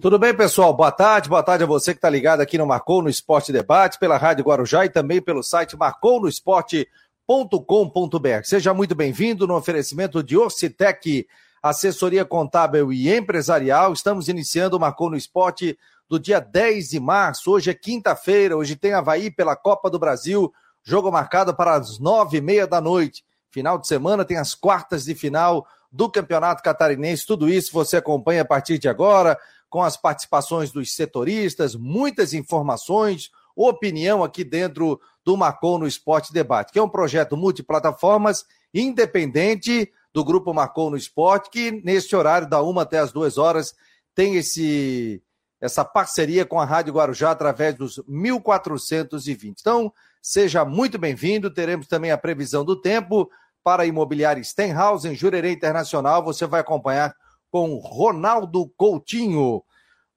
Tudo bem, pessoal? Boa tarde, boa tarde a você que está ligado aqui no Marcou no Esporte Debate, pela Rádio Guarujá e também pelo site marcounoesporte.com.br. Seja muito bem-vindo no oferecimento de Orcitec, assessoria contábil e empresarial. Estamos iniciando o Marcou no Esporte do dia 10 de março. Hoje é quinta-feira, hoje tem Havaí pela Copa do Brasil, jogo marcado para as nove e meia da noite. Final de semana tem as quartas de final do Campeonato Catarinense. Tudo isso você acompanha a partir de agora com as participações dos setoristas, muitas informações, opinião aqui dentro do Marcou no Esporte Debate, que é um projeto multiplataformas, independente do Grupo Marcou no Esporte, que neste horário, da uma até as duas horas, tem esse essa parceria com a Rádio Guarujá através dos 1420. Então, seja muito bem-vindo. Teremos também a previsão do tempo para a imobiliária Stenhouse, em Jurerê Internacional. Você vai acompanhar com Ronaldo Coutinho.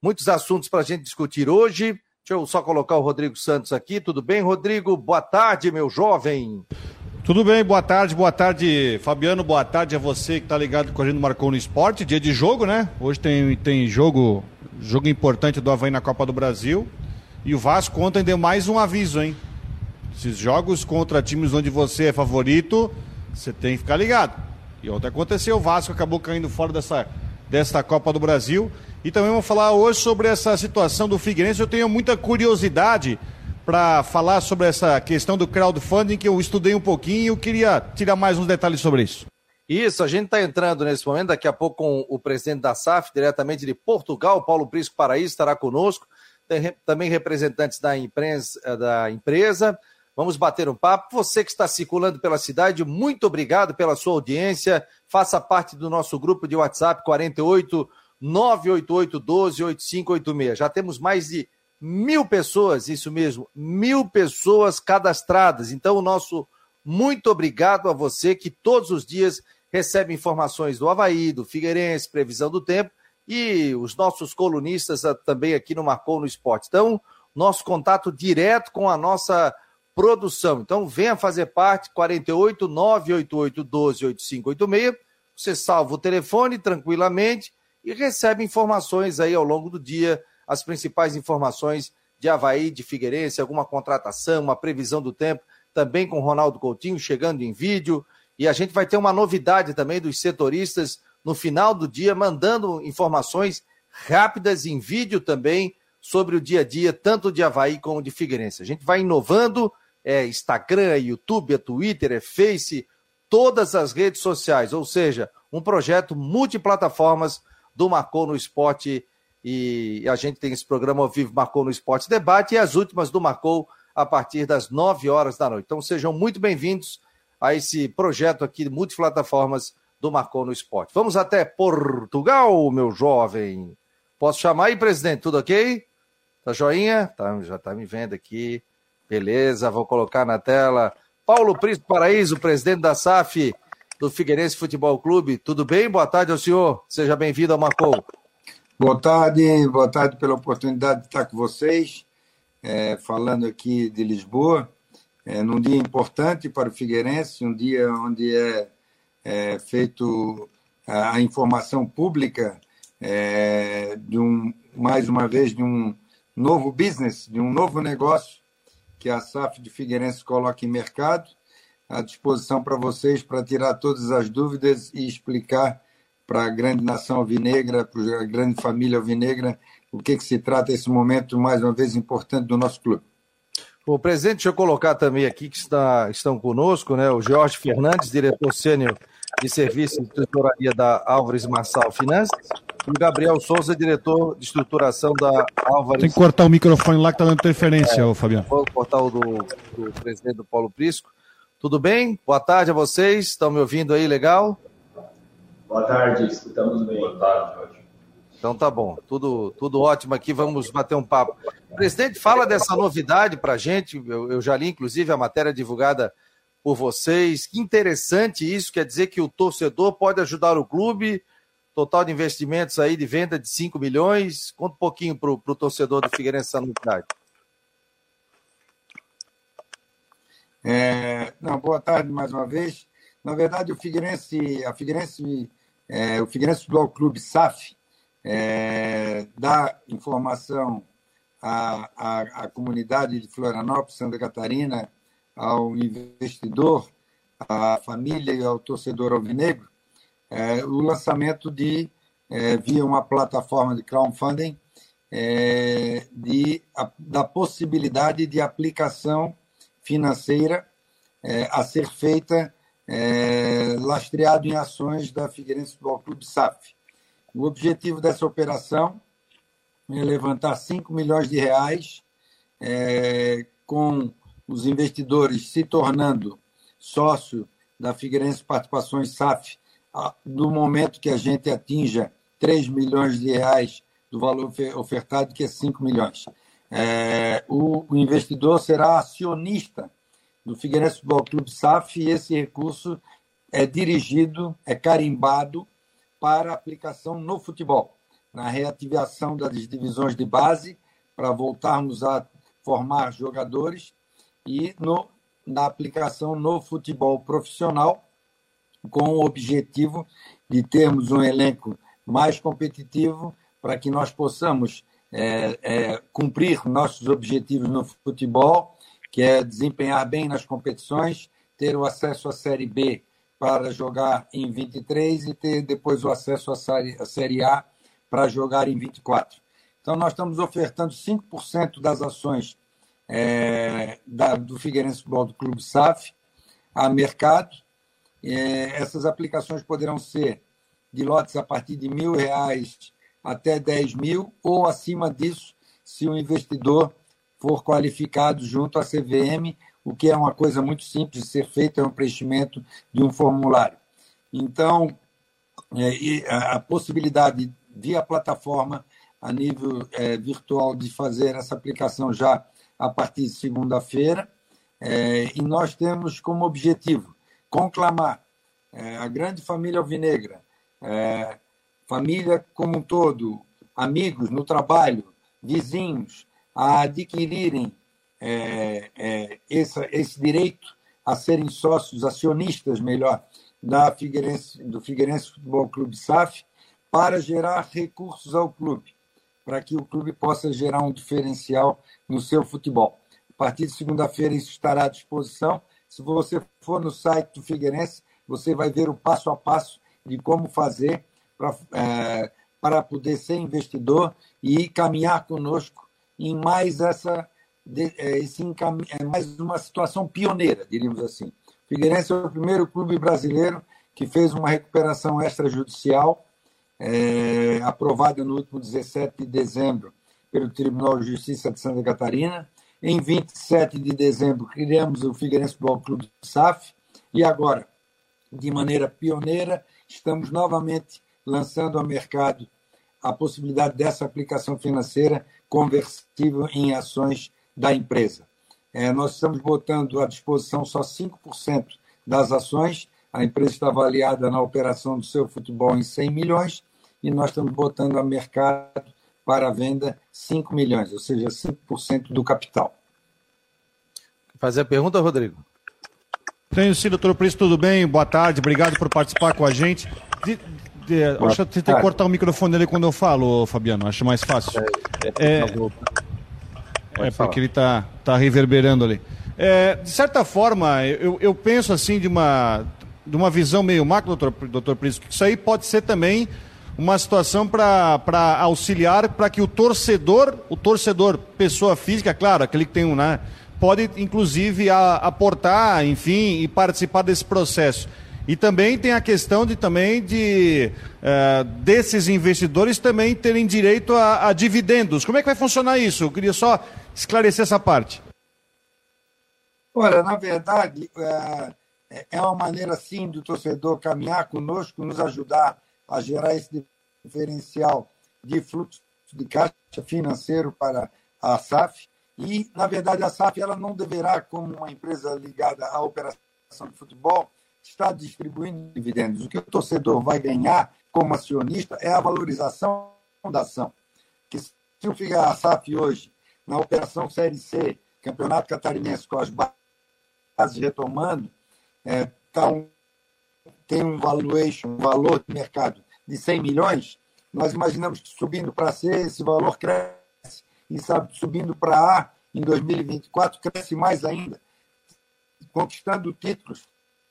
Muitos assuntos para a gente discutir hoje. Deixa eu só colocar o Rodrigo Santos aqui. Tudo bem, Rodrigo? Boa tarde, meu jovem. Tudo bem, boa tarde, boa tarde, Fabiano, boa tarde a você que está ligado com a gente no Marcou no Esporte, dia de jogo, né? Hoje tem, tem jogo, jogo importante do Havaí na Copa do Brasil. E o Vasco ontem deu mais um aviso, hein? Esses jogos contra times onde você é favorito, você tem que ficar ligado. E ontem aconteceu, o Vasco acabou caindo fora dessa desta Copa do Brasil. E também vamos falar hoje sobre essa situação do Figueirense. Eu tenho muita curiosidade para falar sobre essa questão do crowdfunding, que eu estudei um pouquinho e eu queria tirar mais uns detalhes sobre isso. Isso, a gente está entrando nesse momento, daqui a pouco com o presidente da SAF, diretamente de Portugal, Paulo Prisco Paraíso, estará conosco. Tem também representantes da, imprensa, da empresa. Vamos bater um papo. Você que está circulando pela cidade, muito obrigado pela sua audiência. Faça parte do nosso grupo de WhatsApp 48 988 12 8586. Já temos mais de mil pessoas, isso mesmo, mil pessoas cadastradas. Então, o nosso muito obrigado a você que todos os dias recebe informações do Havaí, do Figueirense, previsão do tempo e os nossos colunistas também aqui no Marcou no Esporte. Então, nosso contato direto com a nossa produção. Então venha fazer parte, 48 988 12 8586. Você salva o telefone tranquilamente e recebe informações aí ao longo do dia, as principais informações de Havaí, de Figueirense, alguma contratação, uma previsão do tempo, também com Ronaldo Coutinho chegando em vídeo. E a gente vai ter uma novidade também dos setoristas no final do dia, mandando informações rápidas em vídeo também sobre o dia a dia, tanto de Havaí como de Figueirense. A gente vai inovando é Instagram, é YouTube, é Twitter, é Face, todas as redes sociais, ou seja, um projeto multiplataformas do Marcou no Esporte e a gente tem esse programa ao vivo Marcou no Esporte Debate e as últimas do Marcou a partir das 9 horas da noite. Então sejam muito bem-vindos a esse projeto aqui de multiplataformas do Marcou no Esporte. Vamos até Portugal, meu jovem. Posso chamar aí, presidente? Tudo ok? Tá joinha? Tá, já tá me vendo aqui. Beleza, vou colocar na tela. Paulo Príncipe Paraíso, presidente da SAF do Figueirense Futebol Clube. Tudo bem? Boa tarde ao senhor. Seja bem-vindo ao Marcou. Boa tarde, boa tarde pela oportunidade de estar com vocês, é, falando aqui de Lisboa, é, num dia importante para o Figueirense, um dia onde é, é feito a, a, informação pública é, de um, mais uma vez, de um novo business, de um novo negócio que a SAF de Figueirense coloca em mercado, à disposição para vocês para tirar todas as dúvidas e explicar para a grande nação alvinegra, para a grande família alvinegra, o que, que se trata esse momento, mais uma vez, importante do nosso clube. O presidente, deixa eu colocar também aqui que está, estão conosco, né? O Jorge Fernandes, diretor sênior de serviço de tutoraria da Álvares Marçal Finanças, o Gabriel Souza, diretor de estruturação da Álvares. Tem que cortar o microfone lá que está dando interferência, é, Fabiano. Vou cortar o do, do presidente do Paulo Prisco. Tudo bem? Boa tarde a vocês. Estão me ouvindo aí, legal? Boa tarde, escutamos bem. Boa tarde, ótimo. Então tá bom, tudo, tudo ótimo aqui, vamos bater um papo. Presidente, fala dessa novidade para gente, eu, eu já li inclusive a matéria divulgada por vocês. Que interessante isso, quer dizer que o torcedor pode ajudar o clube. Total de investimentos aí de venda de 5 milhões. Conta um pouquinho para o torcedor do Figueirense essa. É, não, boa tarde mais uma vez. Na verdade, o Figueirense, a Figueirense, é, o Figueirense Futebol Clube SAF é, dar informação à, à, à comunidade de Florianópolis, Santa Catarina, ao investidor, à família e ao torcedor alvinegro, é, o lançamento de, é, via uma plataforma de crowdfunding, é, de, a, da possibilidade de aplicação financeira é, a ser feita é, lastreado em ações da Figueirense Futebol Clube SAF. O objetivo dessa operação é levantar 5 milhões de reais é, com os investidores se tornando sócio da Figueirense Participações SAF no momento que a gente atinja 3 milhões de reais do valor ofertado, que é 5 milhões. É, o, o, investidor será acionista do Figueirense Futebol Clube SAF e esse recurso é dirigido, é carimbado para aplicação no futebol, na reativação das divisões de base, para voltarmos a formar jogadores e no, na aplicação no futebol profissional, com o objetivo de termos um elenco mais competitivo para que nós possamos é, é, cumprir nossos objetivos no futebol, que é desempenhar bem nas competições, ter o acesso à Série B para jogar em 23 e ter depois o acesso à Série, A para jogar em 24. Então, nós estamos ofertando 5% das ações é, da, do Figueirense Futebol do Clube SAF a mercado. É, essas aplicações poderão ser de lotes a partir de mil reais até 10 mil ou acima disso, se o investidor for qualificado junto à CVM, o que é uma coisa muito simples de ser feito, é um preenchimento de um formulário. Então, é, a possibilidade via plataforma a nível é, virtual de fazer essa aplicação já a partir de segunda-feira. É, e nós temos como objetivo conclamar é, a grande família alvinegra, é, família como um todo, amigos no trabalho, vizinhos, a adquirirem é, é, esse, direito a serem sócios, acionistas, melhor, da Figueirense, do Figueirense Futebol Clube SAF, para gerar recursos ao clube para que o clube possa gerar um diferencial no seu futebol. A partir de segunda-feira isso estará à disposição. Se você for no site do Figueirense, você vai ver o passo a passo de como fazer para, é, para poder ser investidor e caminhar conosco em mais essa é, esse é mais uma situação pioneira, diríamos assim. O Figueirense é o primeiro clube brasileiro que fez uma recuperação extrajudicial é, aprovada no último 17 de dezembro pelo Tribunal de Justiça de Santa Catarina. Em 27 de dezembro, criamos o Figueirense Futebol Clube SAF e agora, de maneira pioneira, estamos novamente lançando ao mercado a possibilidade dessa aplicação financeira conversível em ações da empresa. É, nós estamos botando à disposição só 5% das ações. A empresa está avaliada na operação do seu futebol em 100 milhões e nós estamos botando a mercado para a venda 5 milhões, ou seja, 5% do capital. Fazer a pergunta, Rodrigo? Tenho sim, doutor Príncipe, tudo bem? Boa tarde, obrigado por participar com a gente. De, de, acho que tem que cortar o microfone dele quando eu falo, Fabiano, acho mais fácil. É, é, é porque ele está tá reverberando ali. É, de certa forma, eu, eu penso assim de uma, de uma visão meio macro, doutor, doutor Príncipe, que isso aí pode ser também uma situação para auxiliar para que o torcedor, o torcedor, pessoa física, claro, aquele que tem um, né, pode inclusive a, aportar, enfim, e participar desse processo. E também tem a questão de também de uh, desses investidores também terem direito a, a, dividendos. Como é que vai funcionar isso? Eu queria só esclarecer essa parte. Olha, na verdade, é, é uma maneira sim do torcedor caminhar conosco, nos ajudar a gerar esse diferencial de fluxo de caixa financeiro para a SAF. E, na verdade, a SAF ela não deverá, como uma empresa ligada à operação de futebol, estar distribuindo dividendos. O que o torcedor vai ganhar como acionista é a valorização da ação. Que se o a SAF hoje, na operação Série C, Campeonato Catarinense, com as bases retomando, é, tá um tem um valuation, um valor de mercado de 100 milhões, nós imaginamos que subindo para C, esse valor cresce, e sabe, subindo para A em 2024, cresce mais ainda, conquistando títulos,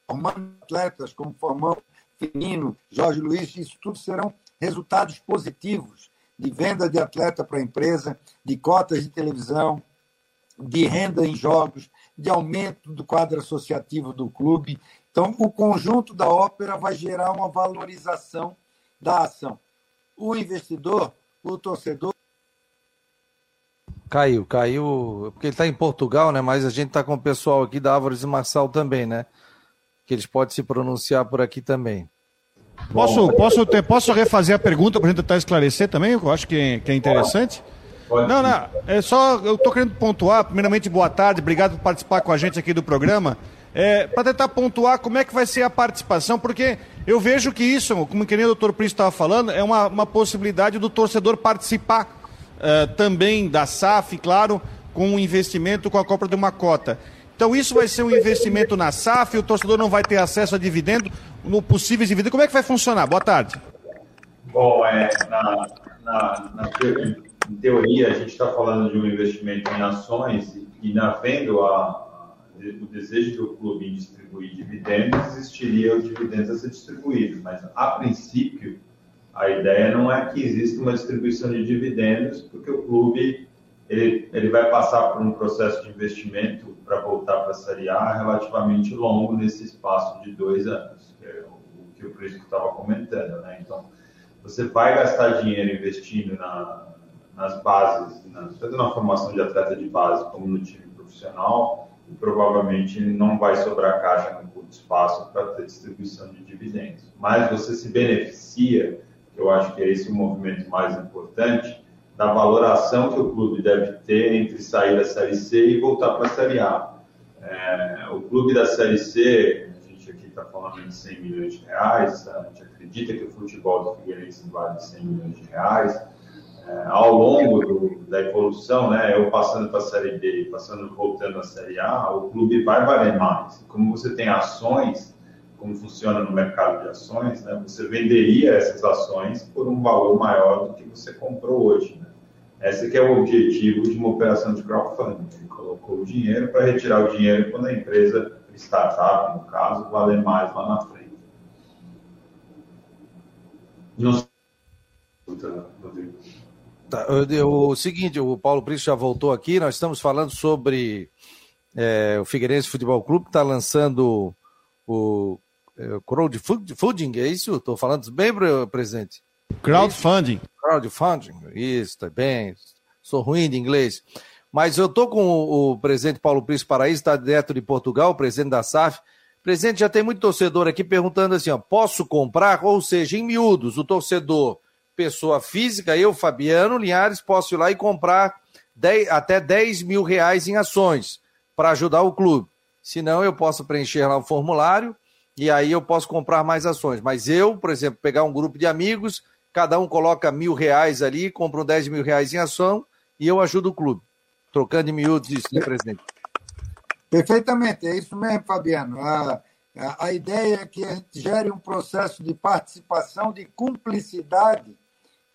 formando atletas como Formão, Firmino, Jorge Luiz, isso tudo serão resultados positivos de venda de atleta para a empresa, de cotas de televisão, de renda em jogos, de aumento do quadro associativo do clube. Então, o conjunto da ópera vai gerar uma valorização da ação. O investidor, o torcedor. Caiu, caiu, porque ele está em Portugal, né? Mas a gente está com o pessoal aqui da Álvares e Marçal também, né? Que eles podem se pronunciar por aqui também. Posso, posso, ter, posso refazer a pergunta para a gente tentar esclarecer também? Eu acho que é, que é interessante. Não, não, é só, eu estou querendo pontuar, primeiramente, boa tarde, obrigado por participar com a gente aqui do programa. É, para tentar pontuar como é que vai ser a participação, porque eu vejo que isso, como que nem o doutor Príncipe estava falando, é uma, uma possibilidade do torcedor participar uh, também da SAF, claro, com um investimento com a compra de uma cota. Então isso vai ser um investimento na SAF, o torcedor não vai ter acesso a dividendo, no possíveis dividendos. Como é que vai funcionar? Boa tarde. Bom, é, na, na, na teoria, a gente está falando de um investimento em ações e, na vendo a, o desejo do clube em distribuir dividendos, existiria os dividendos a ser distribuídos. Mas, a princípio, a ideia não é que exista uma distribuição de dividendos, porque o clube ele, ele vai passar por um processo de investimento para voltar para a Série A relativamente longo nesse espaço de dois anos, que é o que o Prisco estava comentando. Né? Então, você vai gastar dinheiro investindo na, nas bases, na, tanto na formação de atleta de base como no time profissional, provavelmente não vai sobrar caixa no curto espaço para ter distribuição de dividendos. Mas você se beneficia, eu acho que é esse o movimento mais importante, da valoração que o clube deve ter entre sair da Série C e voltar para a Série A. É, o clube da Série C, a gente aqui está falando de 100 milhões de reais, a gente acredita que o futebol do Figueirense vale 100 milhões de reais, ao longo do, da evolução, né, eu passando para a Série B passando voltando à Série A, o clube vai valer mais. Como você tem ações, como funciona no mercado de ações, né, você venderia essas ações por um valor maior do que você comprou hoje. Né? Esse é o objetivo de uma operação de crowdfunding. Ele colocou o dinheiro para retirar o dinheiro quando a empresa, startup, no caso, valer mais lá na frente. Não sei. Tá, o seguinte, o Paulo Príncipe já voltou aqui, nós estamos falando sobre é, o Figueirense Futebol Clube, está lançando o é, crowdfunding, é isso? Estou falando bem, presidente? Crowdfunding. Crowdfunding, isso, tá bem. Sou ruim de inglês. Mas eu estou com o, o presidente Paulo Príncipe Paraíso, está direto de Portugal, presidente da SAF. Presidente, já tem muito torcedor aqui perguntando assim, ó, posso comprar? Ou seja, em miúdos, o torcedor pessoa física, eu, Fabiano Linhares, posso ir lá e comprar 10, até 10 mil reais em ações para ajudar o clube. Se não, eu posso preencher lá o formulário e aí eu posso comprar mais ações. Mas eu, por exemplo, pegar um grupo de amigos, cada um coloca mil reais ali, compra 10 mil reais em ação e eu ajudo o clube. Trocando em miúdos isso, né, presidente? Perfeitamente, é isso mesmo, Fabiano. A, a, a ideia é que a gente gere um processo de participação, de cumplicidade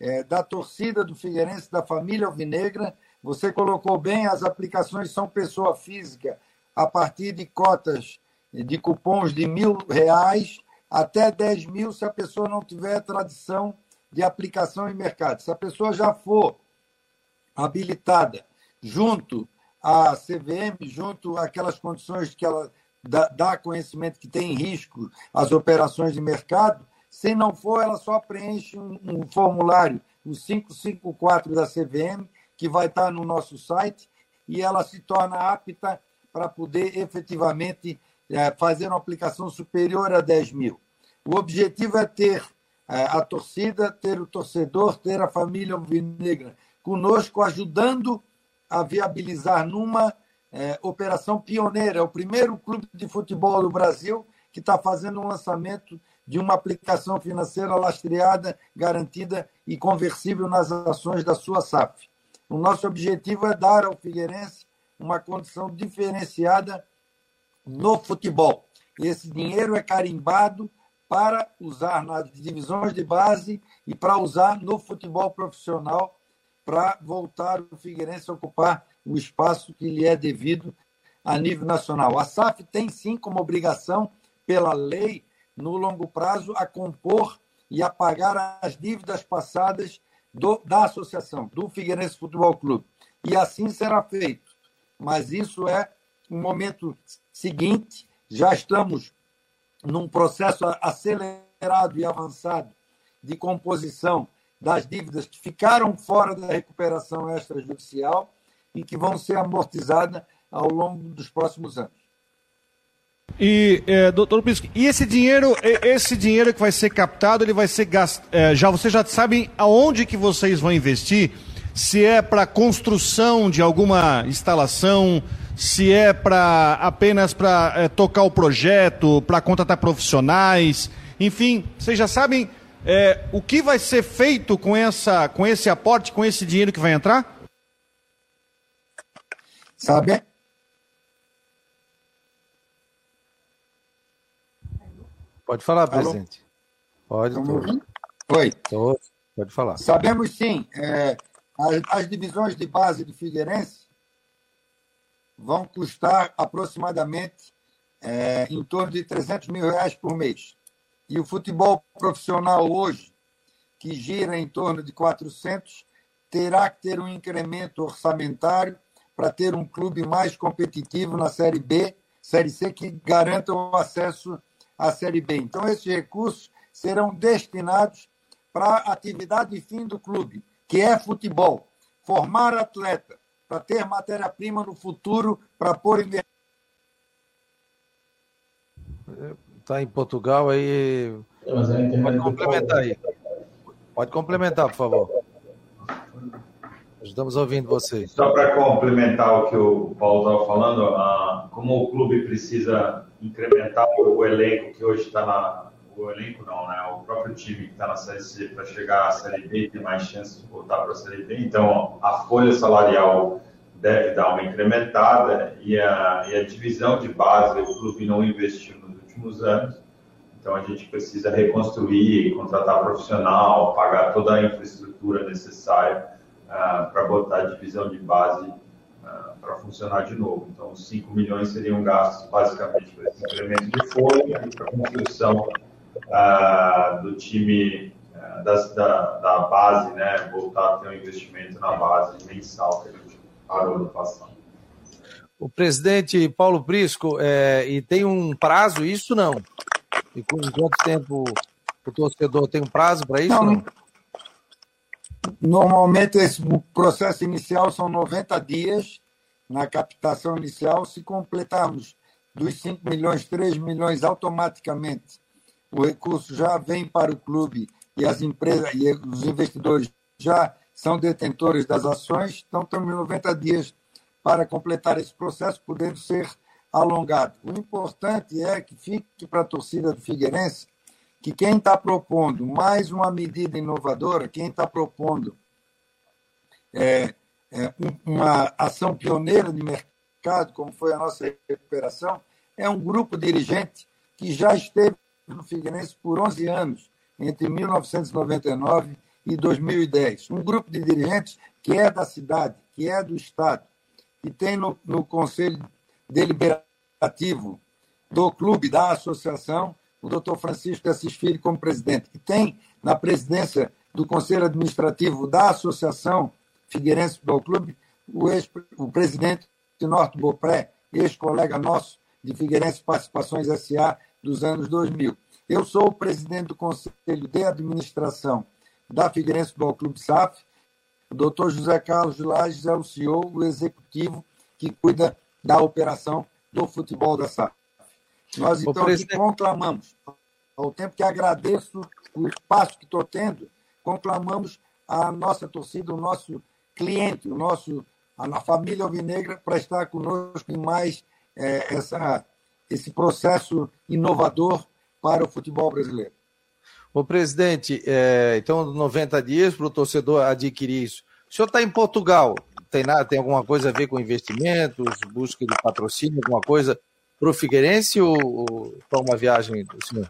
é, da torcida do Figueirense, da família alvinegra. Você colocou bem, as aplicações são pessoa física a partir de cotas de cupons de mil reais até 10 mil se a pessoa não tiver tradição de aplicação em mercado. Se a pessoa já for habilitada junto à CVM, junto àquelas condições que ela dá, dá conhecimento que tem risco as operações de mercado, se não for, ela só preenche um, um formulário, o 554 da CVM, que vai estar no nosso site, e ela se torna apta para poder efetivamente é, fazer uma aplicação superior a 10 mil. O objetivo é ter é, a torcida, ter o torcedor, ter a família alvinegra conosco, ajudando a viabilizar numa é, operação pioneira. É o primeiro clube de futebol do Brasil que está fazendo um lançamento de uma aplicação financeira lastreada, garantida e conversível nas ações da sua SAF. O nosso objetivo é dar ao Figueirense uma condição diferenciada no futebol. Esse dinheiro é carimbado para usar nas divisões de base e para usar no futebol profissional para voltar o Figueirense a ocupar o espaço que lhe é devido a nível nacional. A SAF tem sim como obrigação, pela lei, no longo prazo, a compor e a pagar as dívidas passadas do, da associação, do Figueirense Futebol Clube. E assim será feito. Mas isso é um momento seguinte, já estamos num processo acelerado e avançado de composição das dívidas que ficaram fora da recuperação extrajudicial e que vão ser amortizadas ao longo dos próximos anos. E, é, doutor Pisco, e esse dinheiro, esse dinheiro que vai ser captado, ele vai ser gastado. É, já vocês já sabem aonde que vocês vão investir? Se é para construção de alguma instalação, se é para apenas para é, tocar o projeto, para contratar profissionais, enfim, vocês já sabem é, o que vai ser feito com, essa, com esse aporte, com esse dinheiro que vai entrar? Sabe? Pode falar, presidente. Pode. Oi. Pode falar. Sabemos sim. É, as, as divisões de base de Figueirense vão custar aproximadamente é, em torno de 300 mil reais por mês. E o futebol profissional hoje, que gira em torno de 400, terá que ter um incremento orçamentário para ter um clube mais competitivo na Série B, Série C, que garanta o acesso à Série B. Então, esses recursos serão destinados para a atividade fim do clube, que é futebol. Formar atleta, para ter matéria-prima no futuro para pôr em Está em Portugal aí. Pode complementar aí. Pode complementar, por favor. Estamos ouvindo vocês. Só para complementar o que o Paulo estava falando, como o clube precisa incrementar o elenco que hoje está na. O elenco não, né? O próprio time que está na Série C para chegar à Série B ter mais chance de voltar para a Série B. Então, a folha salarial deve dar uma incrementada e a, e a divisão de base o clube não investiu nos últimos anos. Então, a gente precisa reconstruir, contratar profissional, pagar toda a infraestrutura necessária uh, para botar a divisão de base para funcionar de novo. Então, 5 milhões seriam gastos basicamente para esse incremento de folha e para a construção uh, do time das, da, da, base, né, voltar a ter um investimento na base mensal que a gente parou no passado. O presidente Paulo Prisco, é, e tem um prazo isso não? E com quanto tempo o torcedor tem um prazo para isso? Não, não? Normalmente, esse processo inicial são 90 dias na captação inicial. Se completarmos dos 5 milhões, 3 milhões automaticamente, o recurso já vem para o clube e as empresas e os investidores já são detentores das ações, então temos 90 dias para completar esse processo, podendo ser alongado. O importante é que fique para a torcida do Figueirense que quem está propondo mais uma medida inovadora, quem está propondo é, é, uma ação pioneira de mercado, como foi a nossa recuperação, é um grupo dirigente que já esteve no Figueirense por 11 anos, entre 1999 e 2010. Um grupo de dirigentes que é da cidade, que é do Estado, que tem no, no Conselho Deliberativo do clube, da associação, o doutor Francisco Assis Filho como presidente, que tem na presidência do Conselho Administrativo da Associação Figueirense Futebol Clube o, ex, o presidente de Norte Bopré, ex-colega nosso de Figueirense Participações SA dos anos 2000. Eu sou o presidente do Conselho de Administração da Figueirense Futebol Clube SAF. O doutor José Carlos Lages é o CEO, o executivo que cuida da operação do futebol da SAF. Nós, então, presidente... aqui conclamamos, ao tempo que agradeço o espaço que estou tendo, conclamamos a nossa torcida, o nosso cliente, o nosso, a família alvinegra, para estar conosco em mais é, essa, esse processo inovador para o futebol brasileiro. O presidente, é, então 90 dias para o torcedor adquirir isso. O senhor está em Portugal, tem, nada, tem alguma coisa a ver com investimentos, busca de patrocínio, alguma coisa para o Figueirense ou, ou para uma viagem do senhor?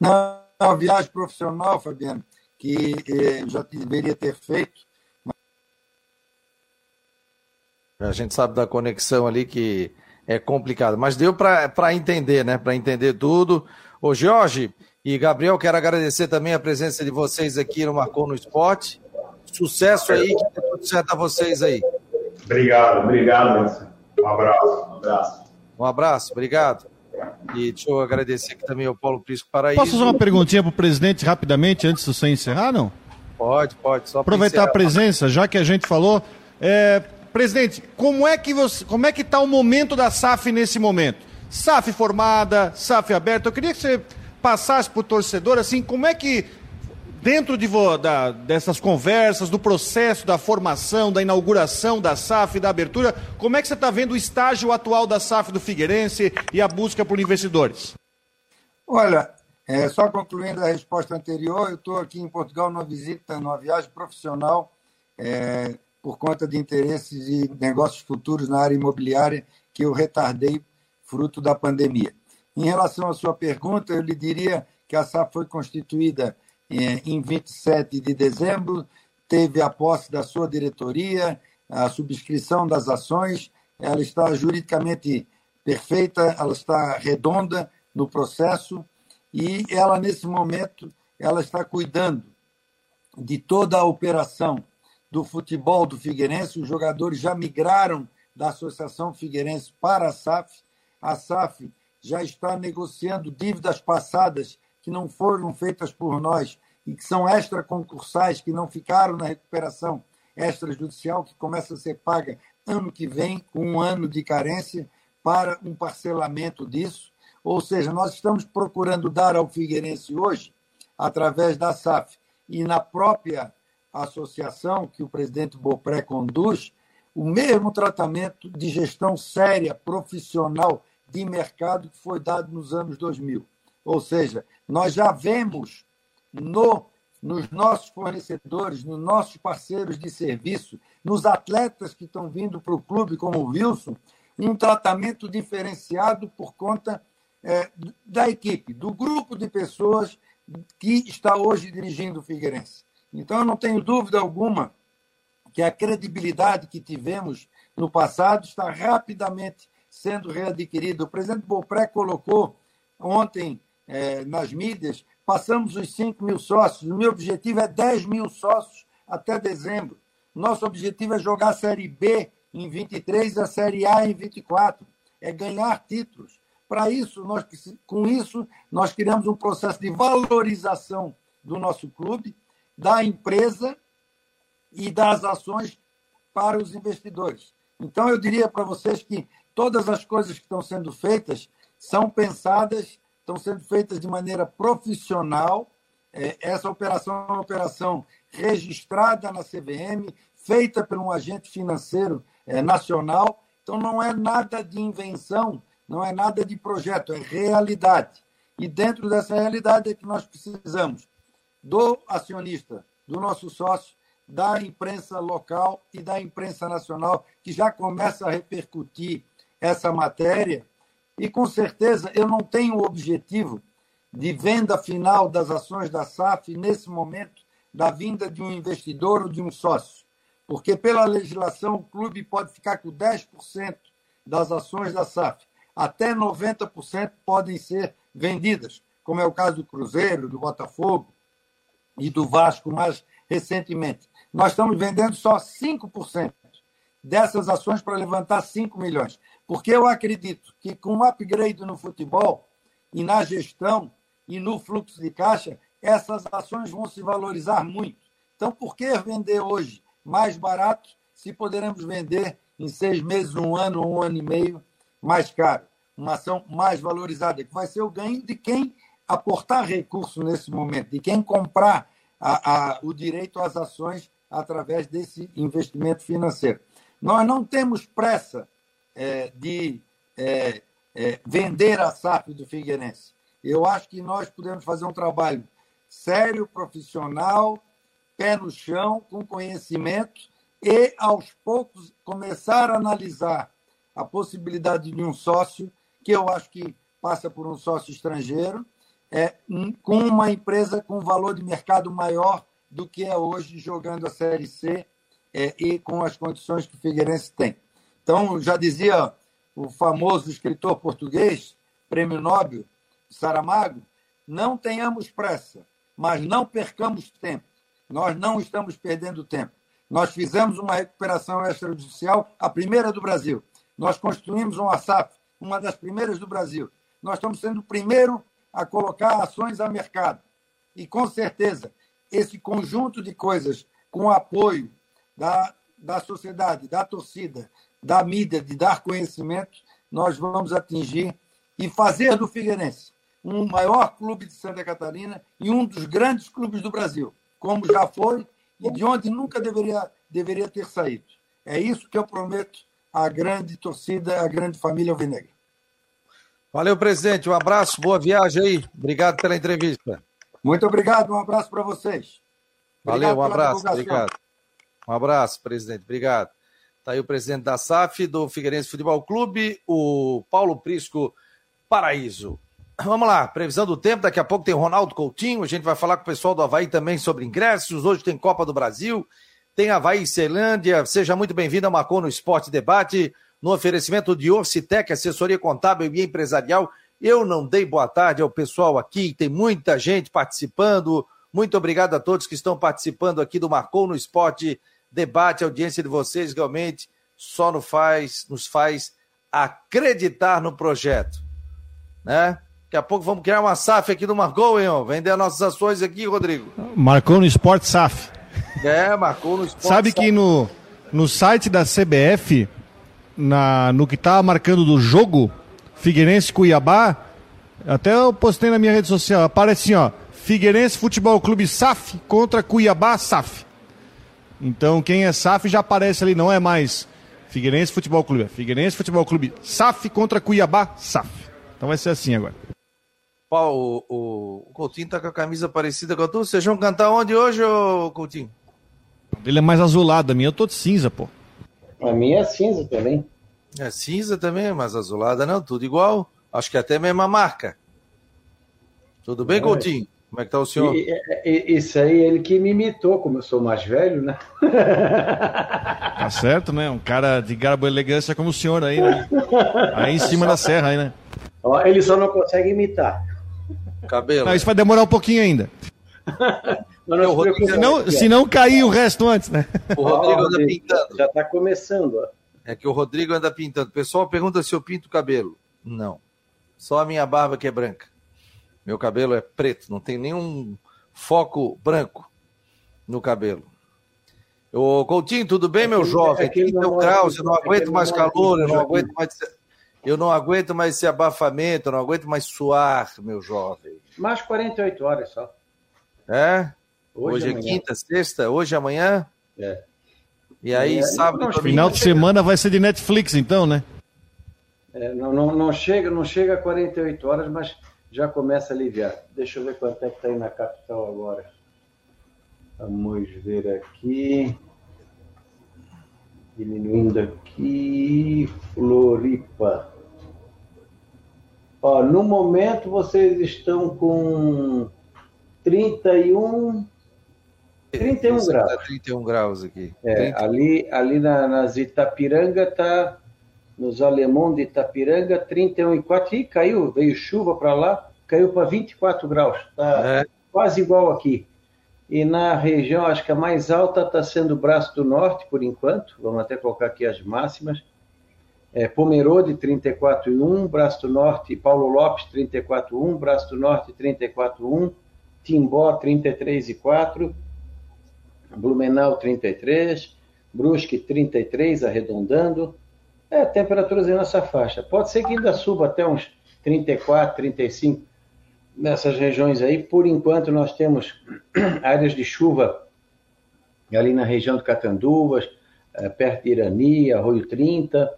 Não, uma viagem profissional, Fabiano, que eh, já deveria ter feito. Mas... A gente sabe da conexão ali que é complicado, mas deu para entender, né? Para entender tudo. Ô, Jorge e Gabriel, quero agradecer também a presença de vocês aqui no Marcou no Esporte. Sucesso aí, que tudo certo a vocês aí. Obrigado, obrigado. Um abraço, um abraço. Um abraço, obrigado. E deixa eu agradecer aqui também ao Paulo Prisco Paraíso. Posso fazer uma perguntinha para o presidente rapidamente, antes de você encerrar, não? Pode, pode. Só Aproveitar a presença, já que a gente falou. É, presidente, como é que você, como é que está o momento da SAF nesse momento? SAF formada, SAF aberta. Eu queria que você passasse para o torcedor, assim, como é que dentro de, da, dessas conversas, do processo da formação, da inauguração da SAF, da abertura, como é que você está vendo o estágio atual da SAF do Figueirense e a busca por investidores? Olha, é, só concluindo a resposta anterior, eu estou aqui em Portugal numa visita, numa viagem profissional, é, por conta de interesses e negócios futuros na área imobiliária que eu retardei fruto da pandemia. Em relação à sua pergunta, eu lhe diria que a SAF foi constituída em 27 de dezembro, teve a posse da sua diretoria, a subscrição das ações, ela está juridicamente perfeita, ela está redonda no processo e ela, nesse momento, ela está cuidando de toda a operação do futebol do Figueirense. Os jogadores já migraram da Associação Figueirense para a SAF. A SAF já está negociando dívidas passadas que não foram feitas por nós e que são extraconcursais, que não ficaram na recuperação extrajudicial, que começa a ser paga ano que vem, com um ano de carência, para um parcelamento disso. Ou seja, nós estamos procurando dar ao Figueirense hoje, através da SAF e na própria associação que o presidente Bopré conduz, o mesmo tratamento de gestão séria, profissional, de mercado que foi dado nos anos 2000. Ou seja, nós já vemos no, nos nossos fornecedores, nos nossos parceiros de serviço, nos atletas que estão vindo para o clube, como o Wilson, um tratamento diferenciado por conta é, da equipe, do grupo de pessoas que está hoje dirigindo o Figueirense. Então, eu não tenho dúvida alguma que a credibilidade que tivemos no passado está rapidamente sendo readquirida. O presidente Bopré colocou ontem é, nas mídias Passamos os 5 mil sócios. O meu objetivo é 10 mil sócios até dezembro. Nosso objetivo é jogar a Série B em 23 e a Série A em 24. É ganhar títulos. Para isso, nós, com isso, nós criamos um processo de valorização do nosso clube, da empresa e das ações para os investidores. Então, eu diria para vocês que todas as coisas que estão sendo feitas são pensadas estão sendo feitas de maneira profissional. É, essa operação é uma operação registrada na CVM, feita por um agente financeiro é, nacional. Então, não é nada de invenção, não é nada de projeto, é realidade. E dentro dessa realidade é que nós precisamos do acionista, do nosso sócio, da imprensa local e da imprensa nacional, que já começa a repercutir essa matéria e, com certeza, eu não tenho o objetivo de venda final das ações da SAF nesse momento da vinda de um investidor ou de um sócio. Porque, pela legislação, o clube pode ficar com 10% das ações da SAF. Até 90% podem ser vendidas, como é o caso do Cruzeiro, do Botafogo e do Vasco mais recentemente. Nós estamos vendendo só 5% dessas ações para levantar 5 milhões. Porque eu acredito que com um upgrade no futebol e na gestão e no fluxo de caixa, essas ações vão se valorizar muito. Então, por que vender hoje mais barato se poderemos vender em seis meses, um ano, um ano e meio mais caro? Uma ação mais valorizada, que vai ser o ganho de quem aportar recurso nesse momento, de quem comprar a, a, o direito às ações através desse investimento financeiro. Nós não temos pressa é, de é, é, vender a SAF do Figueirense. Eu acho que nós podemos fazer um trabalho sério, profissional, pé no chão, com conhecimento e, aos poucos, começar a analisar a possibilidade de um sócio, que eu acho que passa por um sócio estrangeiro, é, com uma empresa com valor de mercado maior do que é hoje jogando a Série C é, e com as condições que o Figueirense tem. Então, já dizia o famoso escritor português, prêmio Nobel, Saramago, não tenhamos pressa, mas não percamos tempo. Nós não estamos perdendo tempo. Nós fizemos uma recuperação extrajudicial, a primeira do Brasil. Nós construímos uma SAF, uma das primeiras do Brasil. Nós estamos sendo o primeiro a colocar ações a mercado. E, com certeza, esse conjunto de coisas, com apoio da, da sociedade, da torcida, da mídia, de dar conhecimento, nós vamos atingir e fazer do Figueirense um maior clube de Santa Catarina e um dos grandes clubes do Brasil, como já foi e de onde nunca deveria, deveria ter saído. É isso que eu prometo à grande torcida, à grande família alvinegra. Valeu, presidente. Um abraço, boa viagem aí. Obrigado pela entrevista. Muito obrigado, um abraço para vocês. Obrigado Valeu, um abraço, obrigado. Um abraço, presidente, obrigado. Está aí o presidente da SAF, do Figueirense Futebol Clube, o Paulo Prisco Paraíso. Vamos lá, previsão do tempo. Daqui a pouco tem Ronaldo Coutinho. A gente vai falar com o pessoal do Havaí também sobre ingressos. Hoje tem Copa do Brasil, tem Havaí e Ceilândia. Seja muito bem-vindo ao Marcou no Esporte Debate, no oferecimento de Orcitec, assessoria contábil e empresarial. Eu não dei boa tarde ao pessoal aqui, tem muita gente participando. Muito obrigado a todos que estão participando aqui do Marcou no Esporte Debate. A audiência de vocês realmente só nos faz, nos faz acreditar no projeto, né? Daqui a pouco vamos criar uma SAF aqui do Marcou, hein? Ó. Vender nossas ações aqui, Rodrigo. Marcou no Esporte SAF. É, marcou no Esporte Sabe que no, no site da CBF, na, no que tá marcando do jogo, Figueirense Cuiabá, até eu postei na minha rede social, aparece assim, ó, Figueirense Futebol Clube SAF contra Cuiabá SAF. Então quem é SAF já aparece ali, não é mais Figueirense Futebol Clube, é Figueirense Futebol Clube SAF contra Cuiabá SAF. Então vai ser assim agora. Paulo, o, o Coutinho tá com a camisa parecida com a tua. Vocês vão cantar onde hoje, ô Coutinho? Ele é mais azulado, a minha eu tô de cinza, pô. A minha é cinza também. É cinza também, mas azulada não, tudo igual. Acho que é até a mesma marca. Tudo bem, é. Coutinho? Como é que tá o senhor? E, e, isso aí, ele que me imitou, como eu sou mais velho, né? Tá certo, né? Um cara de garbo e elegância como o senhor aí, né? Aí em cima da serra, aí, né? Ele só não consegue imitar. Cabelo. Não, isso vai demorar um pouquinho ainda. não, Rodrigo, se, não, se não cair o resto antes, né? O Rodrigo anda pintando. Já está começando. Ó. É que o Rodrigo anda pintando. O pessoal pergunta se eu pinto o cabelo. Não. Só a minha barba que é branca. Meu cabelo é preto, não tem nenhum foco branco no cabelo. Ô, Coutinho, tudo bem, meu jovem? 30 graus, eu não aguento mais calor, eu não aguento mais eu não aguento mais esse abafamento, eu não aguento mais suar, meu jovem. Mais 48 horas só. É? Hoje, hoje é quinta, sexta, hoje é amanhã? É. E aí, é, sábado e Final de semana vai ser de Netflix, então, né? É, não, não, não, chega, não chega a 48 horas, mas já começa a aliviar. Deixa eu ver quanto é que está aí na capital agora. Vamos ver aqui diminuindo aqui, Floripa. Ó, no momento vocês estão com 31 31 Você graus. Tá 31 graus aqui. É, ali, ali na, nas Itapiranga tá nos alemão de Itapiranga 31,4 e caiu, veio chuva para lá, caiu para 24 graus. Tá é. quase igual aqui. E na região, acho que a mais alta está sendo o Braço do Norte, por enquanto. Vamos até colocar aqui as máximas. É, Pomerode, 34,1. Braço do Norte, Paulo Lopes, 34,1. Braço do Norte, 34,1. Timbó, 33,4. Blumenau, 33. Brusque, 33, arredondando. É, temperaturas aí nessa faixa. Pode ser que ainda suba até uns 34, 35 nessas regiões aí. Por enquanto, nós temos áreas de chuva ali na região de Catanduvas, eh, perto de Irani, Arroio 30,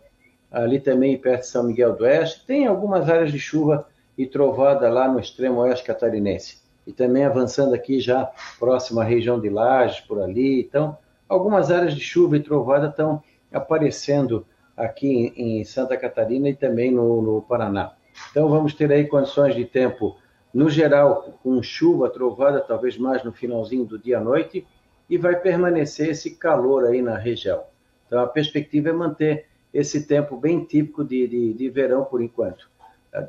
ali também perto de São Miguel do Oeste. Tem algumas áreas de chuva e trovada lá no extremo oeste catarinense. E também avançando aqui já próximo à região de Lages, por ali. Então, algumas áreas de chuva e trovada estão aparecendo aqui em Santa Catarina e também no, no Paraná. Então, vamos ter aí condições de tempo no geral, com chuva, trovada, talvez mais no finalzinho do dia à noite, e vai permanecer esse calor aí na região. Então, a perspectiva é manter esse tempo bem típico de, de, de verão por enquanto.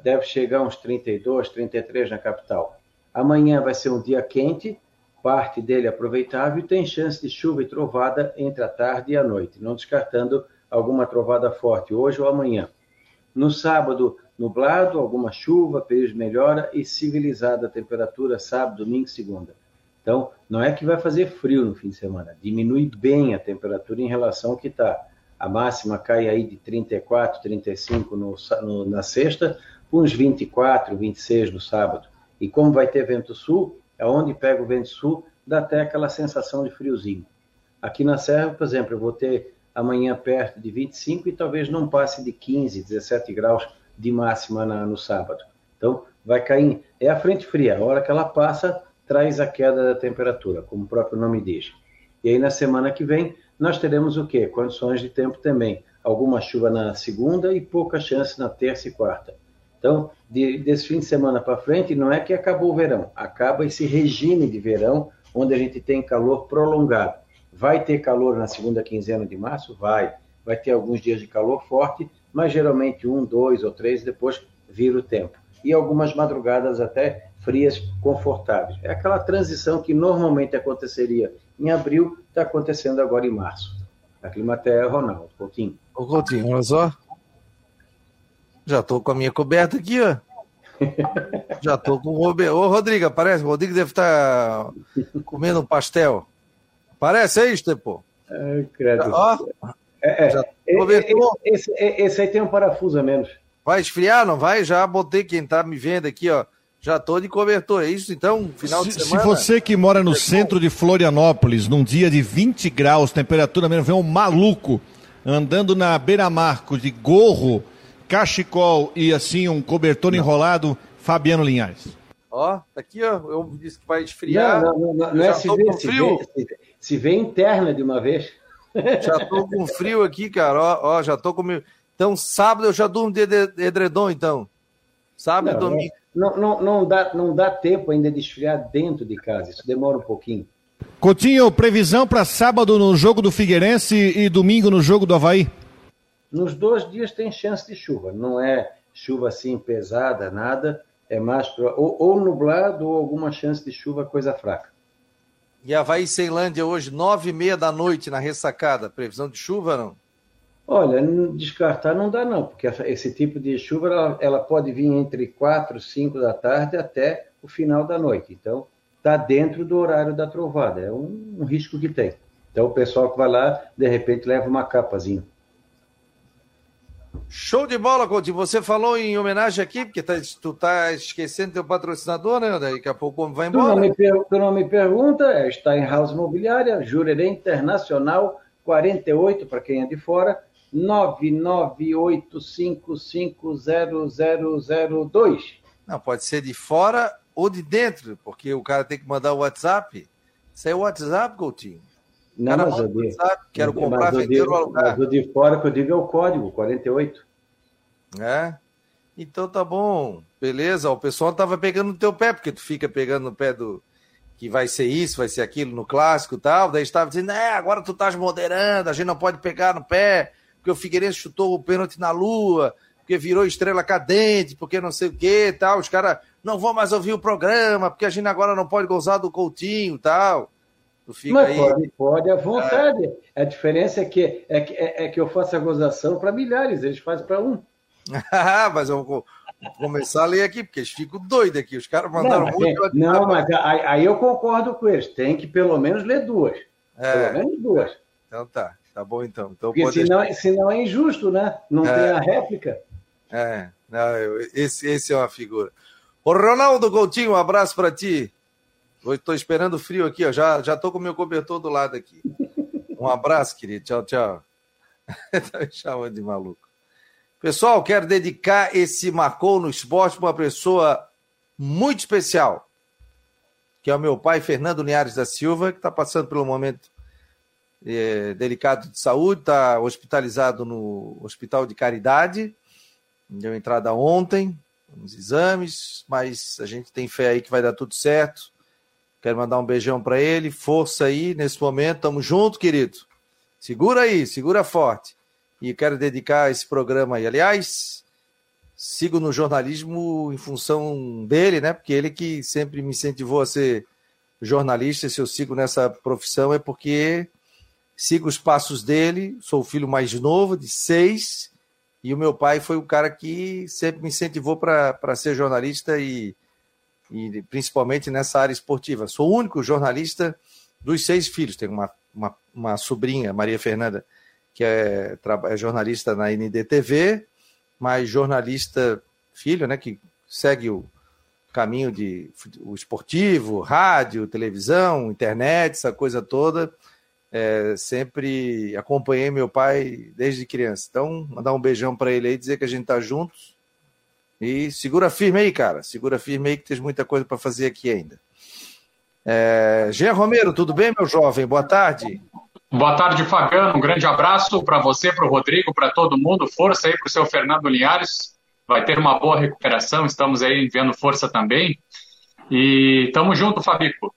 Deve chegar uns 32, 33 na capital. Amanhã vai ser um dia quente, parte dele aproveitável, e tem chance de chuva e trovada entre a tarde e a noite, não descartando alguma trovada forte hoje ou amanhã. No sábado, nublado, alguma chuva, período de melhora e civilizada temperatura sábado, domingo e segunda. Então, não é que vai fazer frio no fim de semana, diminui bem a temperatura em relação ao que está. A máxima cai aí de 34, 35 no, no, na sexta, para uns 24, 26 no sábado. E como vai ter vento sul, aonde pega o vento sul, dá até aquela sensação de friozinho. Aqui na Serra, por exemplo, eu vou ter amanhã perto de 25 e talvez não passe de 15, 17 graus de máxima na, no sábado. Então, vai cair. É a frente fria, a hora que ela passa, traz a queda da temperatura, como o próprio nome diz. E aí, na semana que vem, nós teremos o quê? Condições de tempo também. Alguma chuva na segunda e pouca chance na terça e quarta. Então, de, desse fim de semana para frente, não é que acabou o verão, acaba esse regime de verão, onde a gente tem calor prolongado. Vai ter calor na segunda quinzena de março? Vai. Vai ter alguns dias de calor forte, mas geralmente um, dois ou três, depois vira o tempo. E algumas madrugadas até frias, confortáveis. É aquela transição que normalmente aconteceria em abril, está acontecendo agora em março. A Climaterra, Ronaldo, Coutinho. Ô, Coutinho, olha só. Já estou com a minha coberta aqui, ó. Já estou com o Rodrigo. Ô, Rodrigo, parece. O Rodrigo deve estar tá comendo um pastel. Parece, é isso, pô? É, credo. Ó, é, é. Já esse, esse, aí tem um parafuso a menos. Vai esfriar, não vai? Já botei quem tá me vendo aqui, ó. Já tô de cobertor, é isso então? Final se, de semana? Se você que mora no centro de Florianópolis, num dia de 20 graus, temperatura menos, vem um maluco andando na beira-mar de gorro, cachecol e assim um cobertor não. enrolado, Fabiano Linhares. Ó, tá aqui, ó, eu disse que vai esfriar. Não, não, não, não é se vê, se, vê, se, se vê interna de uma vez. Já tô com frio aqui, cara. Ó, ó já tô com. Então, sábado eu já durmo de edredom, então. Sábado não, e domingo. Não, não, não, dá, não dá tempo ainda de esfriar dentro de casa. Isso demora um pouquinho. Coutinho, previsão para sábado no jogo do Figueirense e domingo no jogo do Havaí? Nos dois dias tem chance de chuva. Não é chuva assim pesada, nada. É mais pro... ou, ou nublado ou alguma chance de chuva, coisa fraca. E Havaí Ceilândia hoje, nove e meia da noite na ressacada. Previsão de chuva não? Olha, descartar não dá não, porque esse tipo de chuva ela, ela pode vir entre quatro, cinco da tarde até o final da noite. Então, está dentro do horário da trovada. É um, um risco que tem. Então, o pessoal que vai lá, de repente, leva uma capazinha. Show de bola, Coutinho. Você falou em homenagem aqui, porque tá, tu tá esquecendo teu patrocinador, né? Daqui a pouco vai embora. Tu não me, per... tu não me pergunta, é Steinhaus Imobiliária, Jurerê Internacional 48, para quem é de fora, 998550002. Não, pode ser de fora ou de dentro, porque o cara tem que mandar o WhatsApp. Isso é o WhatsApp, Coutinho. Não, mas eu digo, quero comprar, mas vender ou alugar. Mas o de fora que eu digo é o código, 48. É? Então tá bom, beleza. O pessoal tava pegando no teu pé, porque tu fica pegando no pé do que vai ser isso, vai ser aquilo no clássico e tal. Daí estava dizendo, é, agora tu estás moderando, a gente não pode pegar no pé, porque o Figueirense chutou o pênalti na lua, porque virou estrela cadente, porque não sei o que tal. Os caras não vão mais ouvir o programa, porque a gente agora não pode gozar do Coutinho e tal. Tu fica Mas aí... pode, pode à vontade. É. A diferença é que, é, que, é, é que eu faço a gozação para milhares, eles fazem para um. mas eu vou começar a ler aqui, porque eles ficam doidos aqui. Os caras mandaram não, muito. Tem, não, mas aí, aí, eu concordo com eles. Tem que pelo menos ler duas. É. Pelo menos duas. Então tá, tá bom então. então porque senão, deixar... senão é injusto, né? Não é. tem a réplica. É, não, eu, esse, esse é uma figura. Ô, Ronaldo Coutinho, um abraço para ti. Estou esperando frio aqui, ó. Já, já tô com meu cobertor do lado aqui. Um abraço, querido. Tchau, tchau. tá me chamando de maluco. Pessoal, quero dedicar esse Marcou no Esporte para uma pessoa muito especial, que é o meu pai, Fernando Linhares da Silva, que está passando um momento é, delicado de saúde, está hospitalizado no Hospital de Caridade, deu entrada ontem, uns exames, mas a gente tem fé aí que vai dar tudo certo. Quero mandar um beijão para ele, força aí nesse momento, tamo junto, querido. Segura aí, segura forte. E quero dedicar esse programa aí. Aliás, sigo no jornalismo em função dele, né? Porque ele que sempre me incentivou a ser jornalista. Se eu sigo nessa profissão é porque sigo os passos dele. Sou o filho mais novo, de seis, e o meu pai foi o cara que sempre me incentivou para ser jornalista e, e principalmente nessa área esportiva. Sou o único jornalista dos seis filhos. Tenho uma, uma, uma sobrinha, Maria Fernanda, que é, é jornalista na NDTV, mas jornalista filho, né, que segue o caminho de o esportivo, rádio, televisão, internet, essa coisa toda. É, sempre acompanhei meu pai desde criança. Então, mandar um beijão para ele aí, dizer que a gente tá juntos. E segura firme aí, cara. Segura firme aí que tem muita coisa para fazer aqui ainda. É, Jean Romero, tudo bem, meu jovem? Boa tarde. Boa tarde, Fabiano. Um grande abraço para você, para o Rodrigo, para todo mundo. Força aí para o seu Fernando Linhares. Vai ter uma boa recuperação. Estamos aí vendo força também. E tamo junto, Fabico.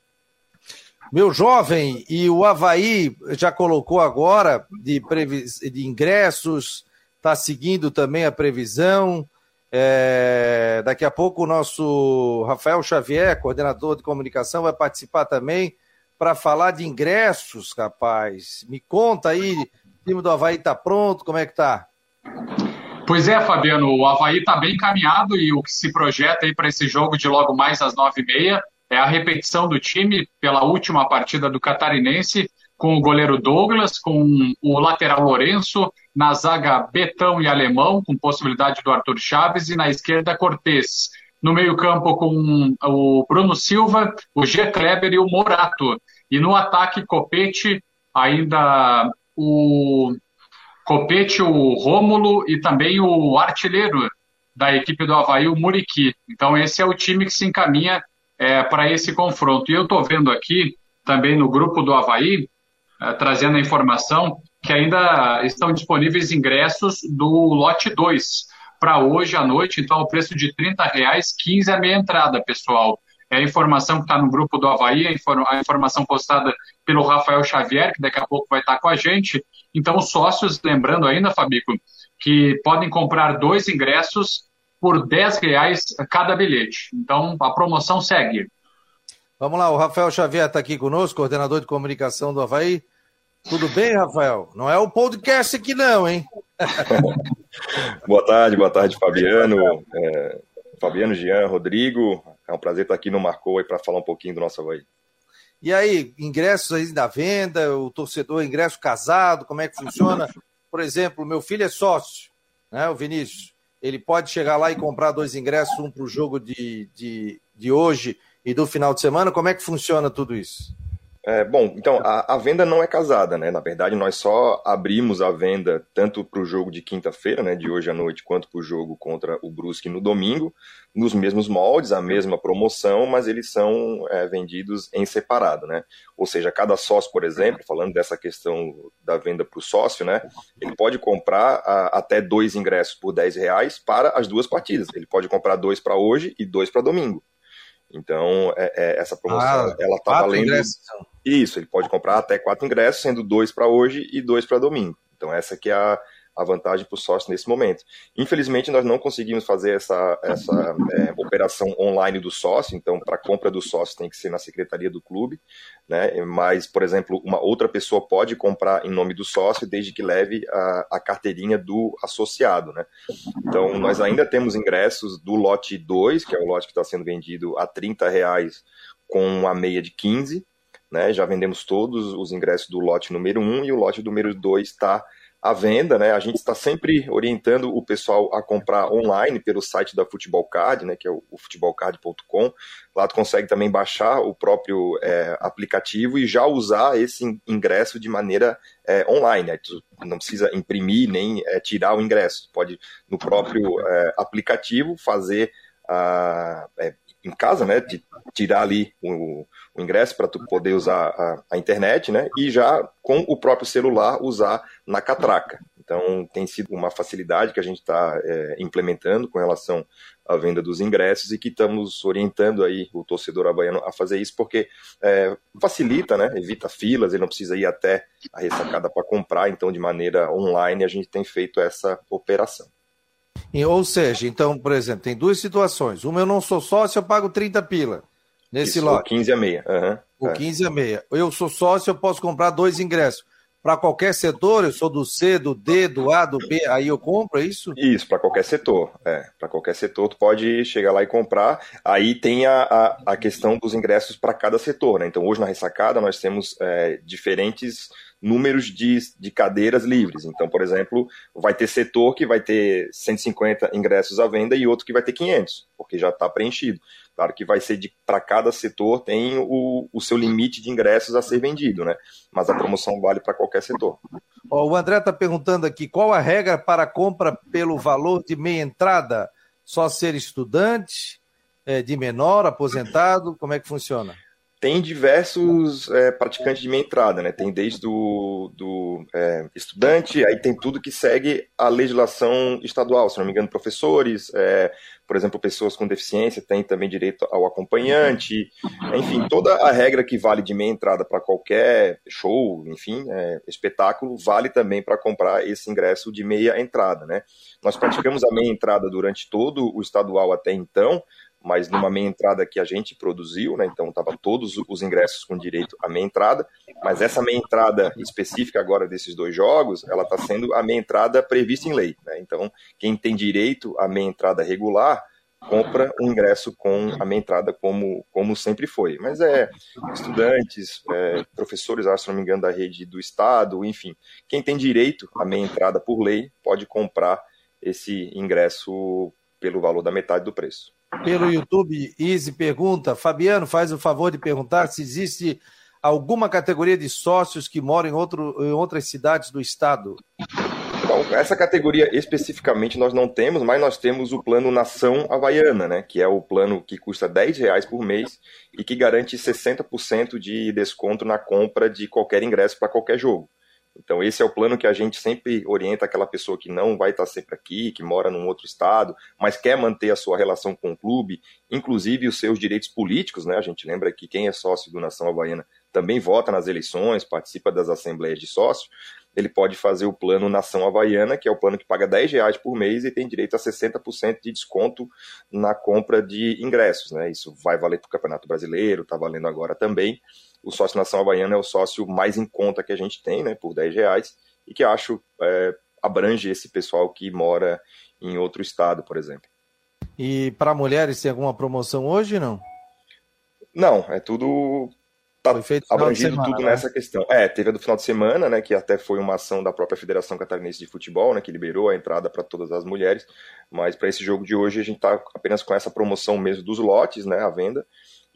Meu jovem, e o Havaí já colocou agora de, previs... de ingressos, está seguindo também a previsão. É... Daqui a pouco o nosso Rafael Xavier, coordenador de comunicação, vai participar também para falar de ingressos, rapaz. Me conta aí, o time do Havaí está pronto, como é que tá? Pois é, Fabiano, o Havaí está bem encaminhado e o que se projeta aí para esse jogo de logo mais às nove e meia é a repetição do time pela última partida do Catarinense, com o goleiro Douglas, com o lateral Lourenço, na zaga Betão e Alemão, com possibilidade do Arthur Chaves, e na esquerda Cortez no meio-campo com o Bruno Silva, o G. Kleber e o Morato. E no ataque, Copete, ainda o Copete, o Rômulo e também o artilheiro da equipe do Havaí, o Muriqui. Então, esse é o time que se encaminha é, para esse confronto. E eu estou vendo aqui, também no grupo do Havaí, trazendo a informação que ainda estão disponíveis ingressos do lote 2 para hoje à noite, então o preço de 30 reais, 15 é a meia entrada, pessoal. É a informação que está no grupo do Havaí, a informação postada pelo Rafael Xavier, que daqui a pouco vai estar com a gente. Então, os sócios, lembrando ainda, Fabico, que podem comprar dois ingressos por 10 reais cada bilhete. Então, a promoção segue. Vamos lá, o Rafael Xavier está aqui conosco, coordenador de comunicação do Havaí. Tudo bem, Rafael? Não é o podcast aqui não, hein? boa tarde, boa tarde, Fabiano. É, Fabiano, Jean, Rodrigo. É um prazer estar aqui no Marcou para falar um pouquinho do nosso Havaí. E aí, ingressos aí da venda, o torcedor, ingresso casado, como é que funciona? Por exemplo, meu filho é sócio, né, o Vinícius. Ele pode chegar lá e comprar dois ingressos, um para o jogo de, de, de hoje e do final de semana. Como é que funciona tudo isso? É, bom, então a, a, venda não é casada, né? Na verdade, nós só abrimos a venda tanto para o jogo de quinta-feira, né, de hoje à noite, quanto para o jogo contra o Brusque no domingo, nos mesmos moldes, a mesma promoção, mas eles são é, vendidos em separado, né? Ou seja, cada sócio, por exemplo, falando dessa questão da venda para o sócio, né, ele pode comprar a, até dois ingressos por 10 reais para as duas partidas. Ele pode comprar dois para hoje e dois para domingo. Então, é, é, essa promoção, ah, ela está valendo. Ingressos, então. Isso, ele pode comprar até quatro ingressos, sendo dois para hoje e dois para domingo. Então, essa que é a, a vantagem para o sócio nesse momento. Infelizmente, nós não conseguimos fazer essa, essa é, operação online do sócio, então, para compra do sócio tem que ser na secretaria do clube, né? mas, por exemplo, uma outra pessoa pode comprar em nome do sócio desde que leve a, a carteirinha do associado. Né? Então, nós ainda temos ingressos do lote 2, que é o lote que está sendo vendido a 30 reais com uma meia de 15, né? já vendemos todos os ingressos do lote número 1 um, e o lote número 2 está à venda, né? A gente está sempre orientando o pessoal a comprar online pelo site da Futebol Card, né? Que é o, futebolcard.com. Lá tu consegue também baixar o próprio é, aplicativo e já usar esse ingresso de maneira é, online. Né? Tu não precisa imprimir nem é, tirar o ingresso. Tu pode no próprio é, aplicativo fazer a, é, em casa, né? De tirar ali o, o ingresso para tu poder usar a, a, internet, né? E já com o próprio celular usar na catraca. Então tem sido uma facilidade que a gente está é, implementando com relação a venda dos ingressos e que estamos orientando aí o torcedor havaiano a fazer isso porque é, facilita, né? Evita filas, ele não precisa ir até a ressacada para comprar, então de maneira online a gente tem feito essa operação. Ou seja, então, por exemplo, tem duas situações. Uma eu não sou sócio, eu pago 30 pila nesse Isso, lote. O 15 a meia. Uhum, o é. 15 a meia. Eu sou sócio, eu posso comprar dois ingressos para qualquer setor? Eu sou do C, do D, do A, do B, aí eu compro, é isso? Isso, para qualquer setor. É, para qualquer setor, tu pode chegar lá e comprar. Aí tem a, a, a questão dos ingressos para cada setor, né? Então, hoje na ressacada, nós temos é, diferentes números de, de cadeiras livres. Então, por exemplo, vai ter setor que vai ter 150 ingressos à venda e outro que vai ter 500, porque já está preenchido. Claro que vai ser de para cada setor tem o, o seu limite de ingressos a ser vendido, né? Mas a promoção vale para qualquer setor. o André está perguntando aqui qual a regra para compra pelo valor de meia entrada? Só ser estudante, é, de menor, aposentado? Como é que funciona? Tem diversos é, praticantes de meia entrada, né? Tem desde do, do é, estudante, aí tem tudo que segue a legislação estadual, se não me engano, professores, é, por exemplo, pessoas com deficiência têm também direito ao acompanhante, enfim, toda a regra que vale de meia entrada para qualquer show, enfim, é, espetáculo, vale também para comprar esse ingresso de meia entrada, né? Nós praticamos a meia entrada durante todo o estadual até então, mas numa meia entrada que a gente produziu, né? Então tava todos os ingressos com direito à meia entrada, mas essa meia entrada específica agora desses dois jogos, ela está sendo a meia entrada prevista em lei, né? Então quem tem direito à meia entrada regular compra o ingresso com a meia entrada como, como sempre foi. Mas é estudantes, é, professores, se não me engano, da rede do Estado, enfim, quem tem direito à meia entrada por lei pode comprar esse ingresso pelo valor da metade do preço. Pelo YouTube, Easy pergunta: Fabiano, faz o favor de perguntar se existe alguma categoria de sócios que moram em, outro, em outras cidades do estado. Então, essa categoria especificamente nós não temos, mas nós temos o plano Nação Havaiana, né? Que é o plano que custa 10 reais por mês e que garante 60% de desconto na compra de qualquer ingresso para qualquer jogo. Então, esse é o plano que a gente sempre orienta aquela pessoa que não vai estar sempre aqui, que mora num outro estado, mas quer manter a sua relação com o clube, inclusive os seus direitos políticos, né? A gente lembra que quem é sócio do Nação Havaiana também vota nas eleições, participa das assembleias de sócio. Ele pode fazer o plano Nação Havaiana, que é o plano que paga 10 reais por mês e tem direito a 60% de desconto na compra de ingressos. Né? Isso vai valer para o Campeonato Brasileiro, está valendo agora também o sócio Nação Havaiana é o sócio mais em conta que a gente tem, né, por 10 reais, e que acho é, abrange esse pessoal que mora em outro estado, por exemplo. E para mulheres tem alguma promoção hoje, não? Não, é tudo tá abrangido semana, tudo né? nessa questão. É, teve a do final de semana, né, que até foi uma ação da própria Federação Catarinense de Futebol, né, que liberou a entrada para todas as mulheres, mas para esse jogo de hoje a gente está apenas com essa promoção mesmo dos lotes, né, à venda,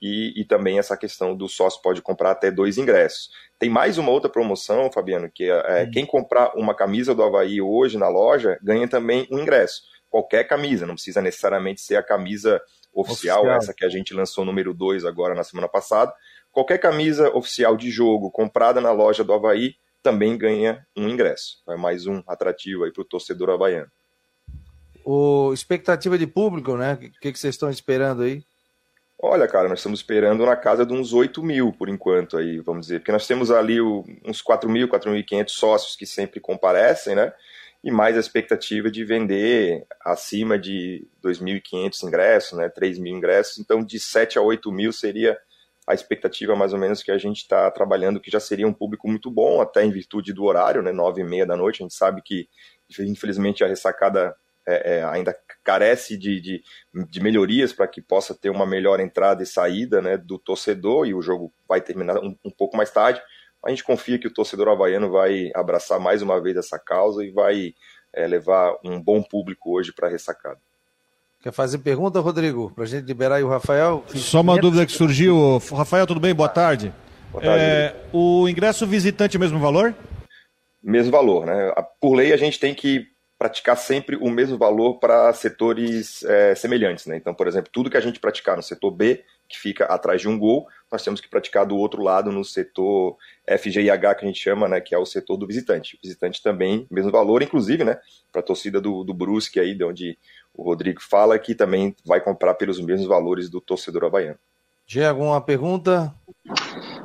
e, e, também essa questão do sócio pode comprar até dois ingressos. Tem mais uma outra promoção, Fabiano, que é, hum. quem comprar uma camisa do Havaí hoje na loja ganha também um ingresso. Qualquer camisa, não precisa necessariamente ser a camisa oficial, oficial. essa que a gente lançou número 2 agora na semana passada. Qualquer camisa oficial de jogo comprada na loja do Havaí também ganha um ingresso. É mais um atrativo aí para o torcedor havaiano. O expectativa de público, né? O que, que vocês estão esperando aí? Olha, cara, nós estamos esperando na casa de uns 8 mil por enquanto, aí, vamos dizer, porque nós temos ali uns 4 mil, 4.500 sócios que sempre comparecem, né? E mais a expectativa de vender acima de 2.500 ingressos, né? 3 mil ingressos. Então, de 7 a 8 mil seria a expectativa mais ou menos que a gente está trabalhando, que já seria um público muito bom, até em virtude do horário, né? 9 e meia da noite. A gente sabe que, infelizmente, a ressacada é, é, ainda carece de, de, de melhorias para que possa ter uma melhor entrada e saída né, do torcedor, e o jogo vai terminar um, um, pouco mais tarde. A gente confia que o torcedor havaiano vai abraçar mais uma vez essa causa e vai é, levar um bom público hoje para a ressacada. Quer fazer pergunta, Rodrigo? Para a gente liberar aí o Rafael? Só uma dúvida que surgiu. Rafael, tudo bem? Boa tarde. Boa tarde. É, o ingresso visitante é o mesmo valor? Mesmo valor, né? Por lei a gente tem que praticar sempre o mesmo valor para setores é, semelhantes. Né? Então, por exemplo, tudo que a gente praticar no setor B, que fica atrás de um gol, nós temos que praticar do outro lado no setor FGIH, que a gente chama, né, que é o setor do visitante. O visitante também, mesmo valor, inclusive, né, para a torcida do, do Brusque, aí, de onde o Rodrigo fala, que também vai comprar pelos mesmos valores do torcedor havaiano. Tinha alguma pergunta?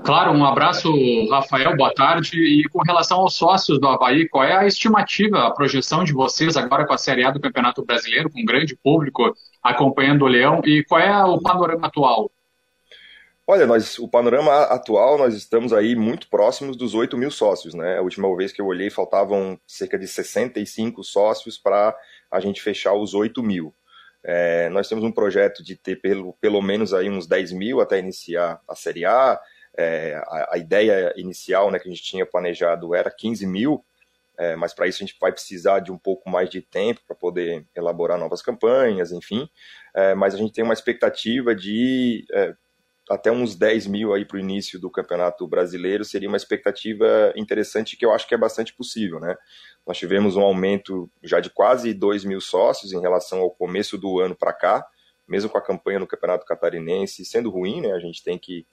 Claro, um abraço, Rafael, boa tarde. E com relação aos sócios do Havaí, qual é a estimativa, a projeção de vocês agora com a Série A do Campeonato Brasileiro, com um grande público acompanhando o Leão, e qual é o panorama atual? Olha, nós, o panorama atual, nós estamos aí muito próximos dos 8 mil sócios, né? A última vez que eu olhei, faltavam cerca de 65 sócios para a gente fechar os 8 mil. É, nós temos um projeto de ter pelo, pelo menos aí uns 10 mil até iniciar a Série A. É, a, a, ideia inicial né, que a gente tinha planejado era 15 mil, é, mas para isso a gente vai precisar de um pouco mais de tempo para poder elaborar novas campanhas, enfim. É, mas a gente tem uma expectativa de é, até uns 10 mil aí para o início do Campeonato Brasileiro seria uma expectativa interessante que eu acho que é bastante possível, né? Nós tivemos um aumento já de quase 2 mil sócios em relação ao começo do ano para cá, mesmo com a campanha no Campeonato Catarinense sendo ruim, né? A gente tem que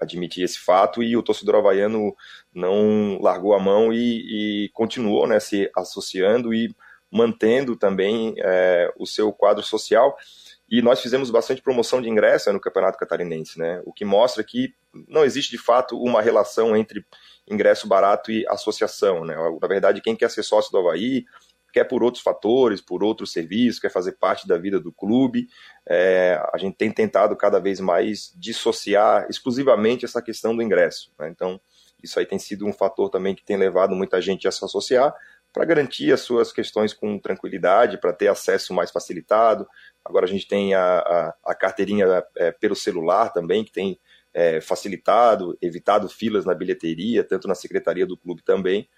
admitir esse fato e o torcedor havaiano não largou a mão e, e continuou né, se associando e mantendo também uh, o seu quadro social e nós fizemos bastante promoção de ingresso no Campeonato Catarinense, né? O que mostra que não existe de fato uma relação entre ingresso barato e associação, né? Na verdade, quem quer ser sócio do Havaí quer por outros fatores, por outros serviços, quer fazer parte da vida do clube. É, a gente tem tentado cada vez mais dissociar exclusivamente essa questão do ingresso. Né? Então, isso aí tem sido um fator também que tem levado muita gente a se associar para garantir as suas questões com tranquilidade, para ter acesso mais facilitado, Agora a gente tem a, a, a carteirinha é, pelo celular também, que tem é, facilitado, evitado filas na bilheteria, tanto na secretaria do clube também.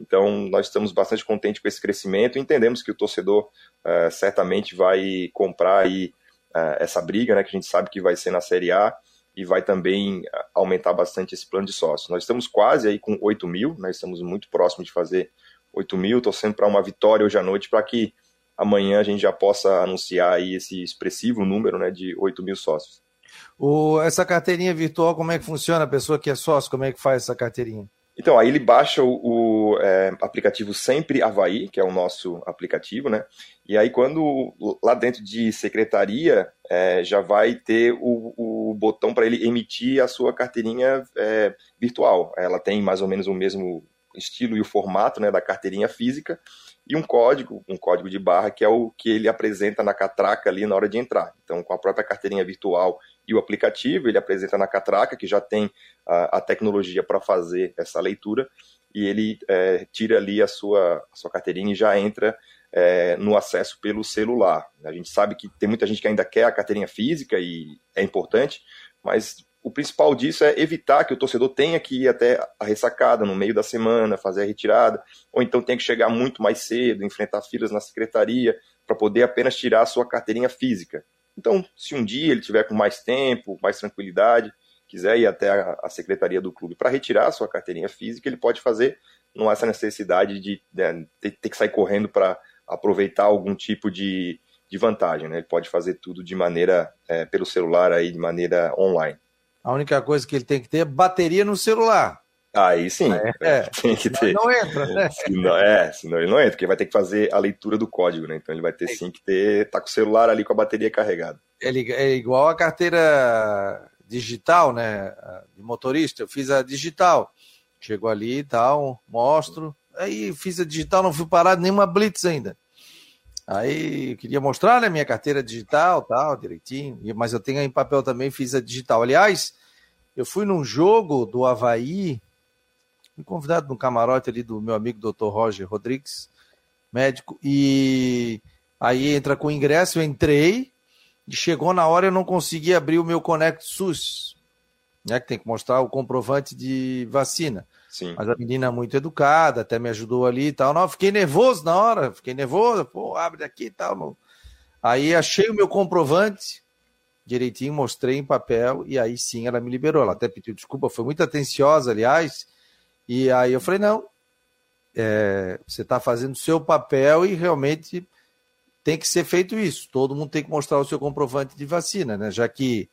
Então, nós estamos bastante contentes com esse crescimento e entendemos que o torcedor é, certamente vai comprar aí, é, essa briga, né, que a gente sabe que vai ser na Série A e vai também é, aumentar bastante esse plano de sócio. Nós estamos quase aí com 8 mil, nós estamos muito próximos de fazer 8 mil, torcendo para uma vitória hoje à noite para que amanhã a gente já possa anunciar aí esse expressivo número né, de 8 mil sócios. O, essa carteirinha virtual, como é que funciona? A pessoa que é sócio, como é que faz essa carteirinha? Então, aí ele baixa o, o é, aplicativo Sempre Havaí, que é o nosso aplicativo, né? E aí, quando lá dentro de secretaria, é, já vai ter o, o botão para ele emitir a sua carteirinha é, virtual. Ela tem mais ou menos o mesmo estilo e o formato né, da carteirinha física, e um código, um código de barra, que é o que ele apresenta na catraca ali na hora de entrar. Então, com a própria carteirinha virtual e o aplicativo, ele apresenta na catraca, que já tem a, a tecnologia para fazer essa leitura, e ele é, tira ali a sua, a sua carteirinha e já entra é, no acesso pelo celular. A gente sabe que tem muita gente que ainda quer a carteirinha física e é importante, mas o principal disso é evitar que o torcedor tenha que ir até a ressacada no meio da semana, fazer a retirada, ou então tenha que chegar muito mais cedo, enfrentar filas na secretaria, para poder apenas tirar a sua carteirinha física. Então, se um dia ele tiver com mais tempo, mais tranquilidade, quiser ir até a, secretaria do clube para retirar a sua carteirinha física, ele pode fazer, não há essa necessidade de né, ter, que sair correndo para aproveitar algum tipo de, de vantagem. Né? Ele pode fazer tudo de maneira, é, pelo celular, aí, de maneira online. A única coisa que ele tem que ter é bateria no celular. Aí sim, é, é. tem que ter. Não entra, né? Senão, é, senão ele não entra, porque vai ter que fazer a leitura do código, né? Então ele vai ter é. sim que ter, tá com o celular ali com a bateria carregada. Ele é igual a carteira digital, né? De motorista, eu fiz a digital. Chegou ali e tal, mostro. Aí fiz a digital, não fui parado nenhuma blitz ainda. Aí eu queria mostrar, né, minha carteira digital, tal, direitinho, mas eu tenho em papel também, fiz a digital. Aliás, eu fui num jogo do Havaí, fui convidado no camarote ali do meu amigo Dr. Roger Rodrigues, médico, e aí entra com o ingresso, eu entrei, e chegou na hora eu não consegui abrir o meu Conect SUS, né, que tem que mostrar o comprovante de vacina. Sim. Mas a menina é muito educada, até me ajudou ali e tal. Não, fiquei nervoso na hora, fiquei nervoso, pô, abre aqui e tal. Não. Aí achei o meu comprovante, direitinho, mostrei em papel, e aí sim ela me liberou. Ela até pediu desculpa, foi muito atenciosa, aliás. E aí eu falei, não, é, você está fazendo o seu papel e realmente tem que ser feito isso. Todo mundo tem que mostrar o seu comprovante de vacina, né? Já que,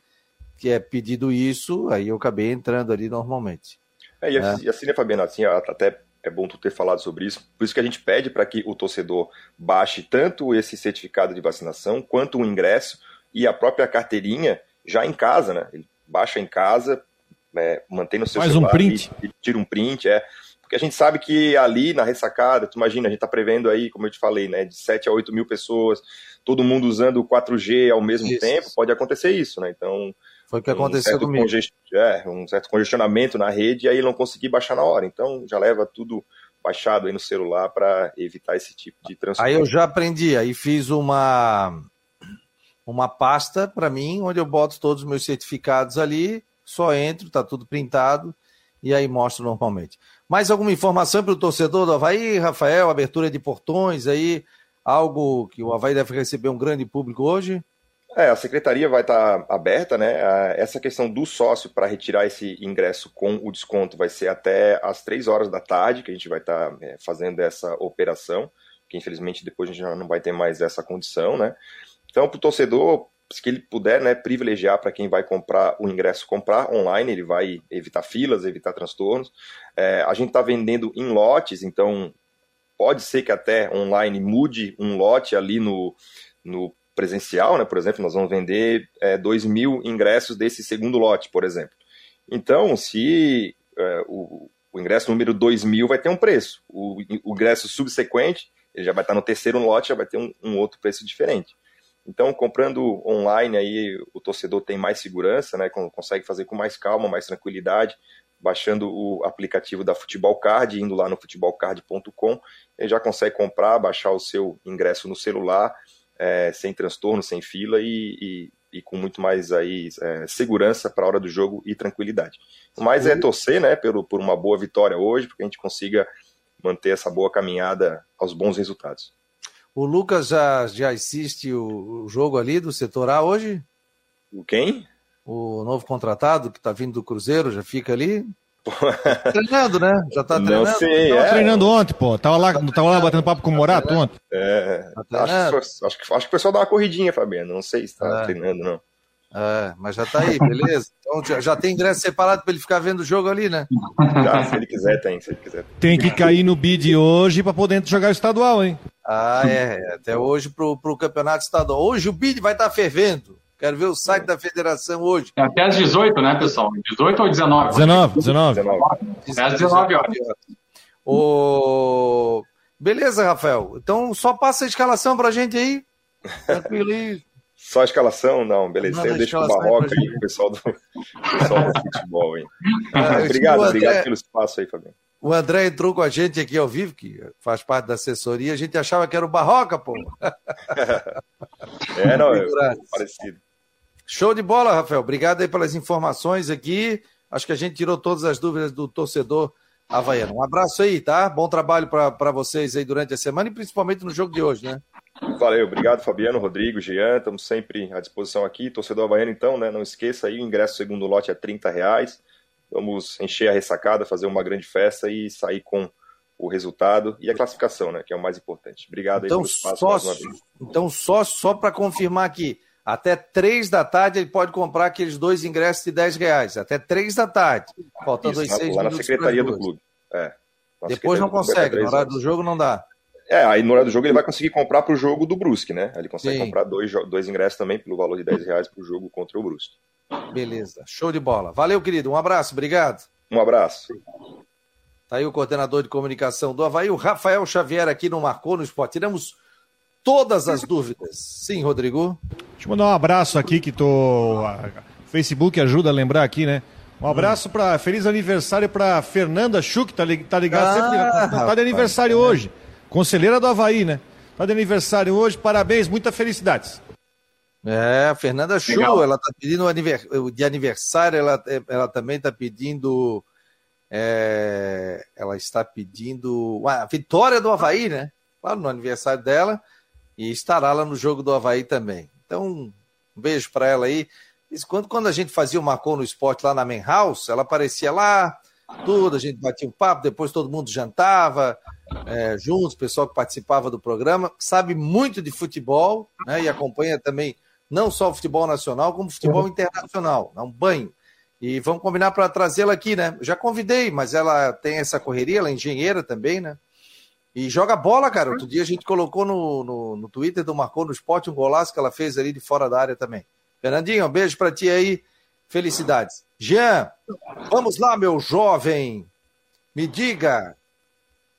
que é pedido isso, aí eu acabei entrando ali normalmente. É, e, é. e assim, né, Fabiano, assim, até é bom tu ter falado sobre isso. Por isso que a gente pede para que o torcedor baixe tanto esse certificado de vacinação quanto o ingresso e a própria carteirinha já em casa, né? Ele baixa em casa, é, mantém no seu Faz celular um print. E, e tira um print, é. Porque a gente sabe que ali na ressacada, tu imagina, a gente está prevendo aí, como eu te falei, né, de 7 a 8 mil pessoas, todo mundo usando o 4G ao mesmo isso. tempo, pode acontecer isso, né? Então. Foi o que aconteceu um comigo. É, um certo congestionamento na rede e aí não consegui baixar na hora. Então já leva tudo baixado aí no celular para evitar esse tipo de transtorno. Aí eu já aprendi, aí fiz uma uma pasta para mim, onde eu boto todos os meus certificados ali, só entro, tá tudo printado e aí mostro normalmente. Mais alguma informação para o torcedor do Havaí, Rafael? Abertura de portões aí, algo que o Havaí deve receber um grande público hoje? É, a secretaria vai estar aberta, né? Essa questão do sócio para retirar esse ingresso com o desconto vai ser até às três horas da tarde, que a gente vai estar é, fazendo essa operação, que infelizmente depois a gente já não vai ter mais essa condição, né? Então, para o torcedor, se ele puder, né, privilegiar para quem vai comprar o ingresso, comprar online, ele vai evitar filas, evitar transtornos. É, a gente está vendendo em lotes, então pode ser que até online mude um lote ali no, no presencial, né? Por exemplo, nós vamos vender é, 2 mil ingressos desse segundo lote, por exemplo. Então, se é, o, o, ingresso número 2 mil vai ter um preço, o, o ingresso subsequente, ele já vai estar no terceiro lote, já vai ter um, um outro preço diferente. Então, comprando online aí, o torcedor tem mais segurança, né? Consegue fazer com mais calma, mais tranquilidade, baixando o aplicativo da Futebol Card, indo lá no futebolcard.com, ele já consegue comprar, baixar o seu ingresso no celular, é, sem transtorno, sem fila e, e, e com muito mais aí é, segurança para a hora do jogo e tranquilidade. Mas é torcer, né, pelo, por uma boa vitória hoje, porque a gente consiga manter essa boa caminhada aos bons resultados. O Lucas já, já assiste o, o jogo ali do setor A hoje? O quem? O novo contratado que está vindo do Cruzeiro, já fica ali? Tá treinando, né? Já tá treinando. Não sei, tava é. treinando ontem, pô. Tava lá, tá tava lá batendo papo com o Morato tá ontem. É, tá acho, que, acho, que, acho que o pessoal dá uma corridinha, Fabiano. Não sei se tá é. treinando, não. É, mas já tá aí, beleza? Então já, já tem ingresso separado para ele ficar vendo o jogo ali, né? Já, se ele quiser, tem, se ele quiser. Tem que cair no bid hoje para poder jogar o estadual, hein? Ah, é. Até hoje pro, pro campeonato estadual. Hoje o bid vai estar tá fervendo. Quero ver o site da federação hoje. É até às 18, né, pessoal? 18 ou 19? 19, 19. É às 19 horas. O... Beleza, Rafael. Então só passa a escalação pra gente aí. Tranquilo aí. Só a escalação? Não, beleza. Aí eu deixo o Barroca aí, o pessoal do, pessoal do futebol aí. Ah, obrigado, André, obrigado pelo espaço aí, Fabiano. O André entrou com a gente aqui ao vivo, que faz parte da assessoria. A gente achava que era o Barroca, pô. é, não, é parecido. Show de bola, Rafael. Obrigado aí pelas informações aqui. Acho que a gente tirou todas as dúvidas do torcedor havaiano. Um abraço aí, tá? Bom trabalho para vocês aí durante a semana e principalmente no jogo de hoje, né? Valeu, obrigado Fabiano, Rodrigo, Jean, estamos sempre à disposição aqui. Torcedor havaiano, então, né, não esqueça aí, o ingresso segundo lote é 30 reais. Vamos encher a ressacada, fazer uma grande festa e sair com o resultado e a classificação, né, que é o mais importante. Obrigado então, aí pelo espaço só, mais uma vez. Então, só, só para confirmar aqui, até três da tarde ele pode comprar aqueles dois ingressos de 10 reais. Até três da tarde. Faltando Isso, seis lá na secretaria do clube. É, Depois não consegue, no horário do jogo não dá. É, aí no horário do jogo ele vai conseguir comprar para o jogo do Brusque, né? Ele consegue Sim. comprar dois, dois ingressos também pelo valor de 10 reais para o jogo contra o Brusque. Beleza, show de bola. Valeu, querido. Um abraço, obrigado. Um abraço. Tá aí o coordenador de comunicação do Havaí, o Rafael Xavier, aqui no Marcou no Esporte. Tiramos todas as dúvidas. Sim, Rodrigo? Deixa eu mandar um abraço aqui que tô. Facebook ajuda a lembrar aqui, né? Um abraço para feliz aniversário para Fernanda Schuch, tá, tá ligado? Ah, sempre, tá de aniversário hoje. Conselheira do Havaí, né? Tá de aniversário hoje, parabéns, muitas felicidades. É, a Fernanda Chu, ela tá pedindo de aniversário, ela, ela também tá pedindo. É, ela está pedindo a vitória do Havaí, né? Claro, no aniversário dela. E estará lá no jogo do Havaí também. Então, um beijo para ela aí. Quando, quando a gente fazia o Marcou no Esporte lá na Main House, ela aparecia lá, tudo, a gente batia um papo, depois todo mundo jantava é, juntos, o pessoal que participava do programa, sabe muito de futebol, né, e acompanha também não só o futebol nacional, como o futebol internacional, é um banho. E vamos combinar para trazê-la aqui, né? Já convidei, mas ela tem essa correria, ela é engenheira também, né? E joga bola, cara. Outro dia a gente colocou no, no, no Twitter do Marcou no Esporte um golaço que ela fez ali de fora da área também. Fernandinho, um beijo para ti aí. Felicidades. Jean, vamos lá, meu jovem. Me diga,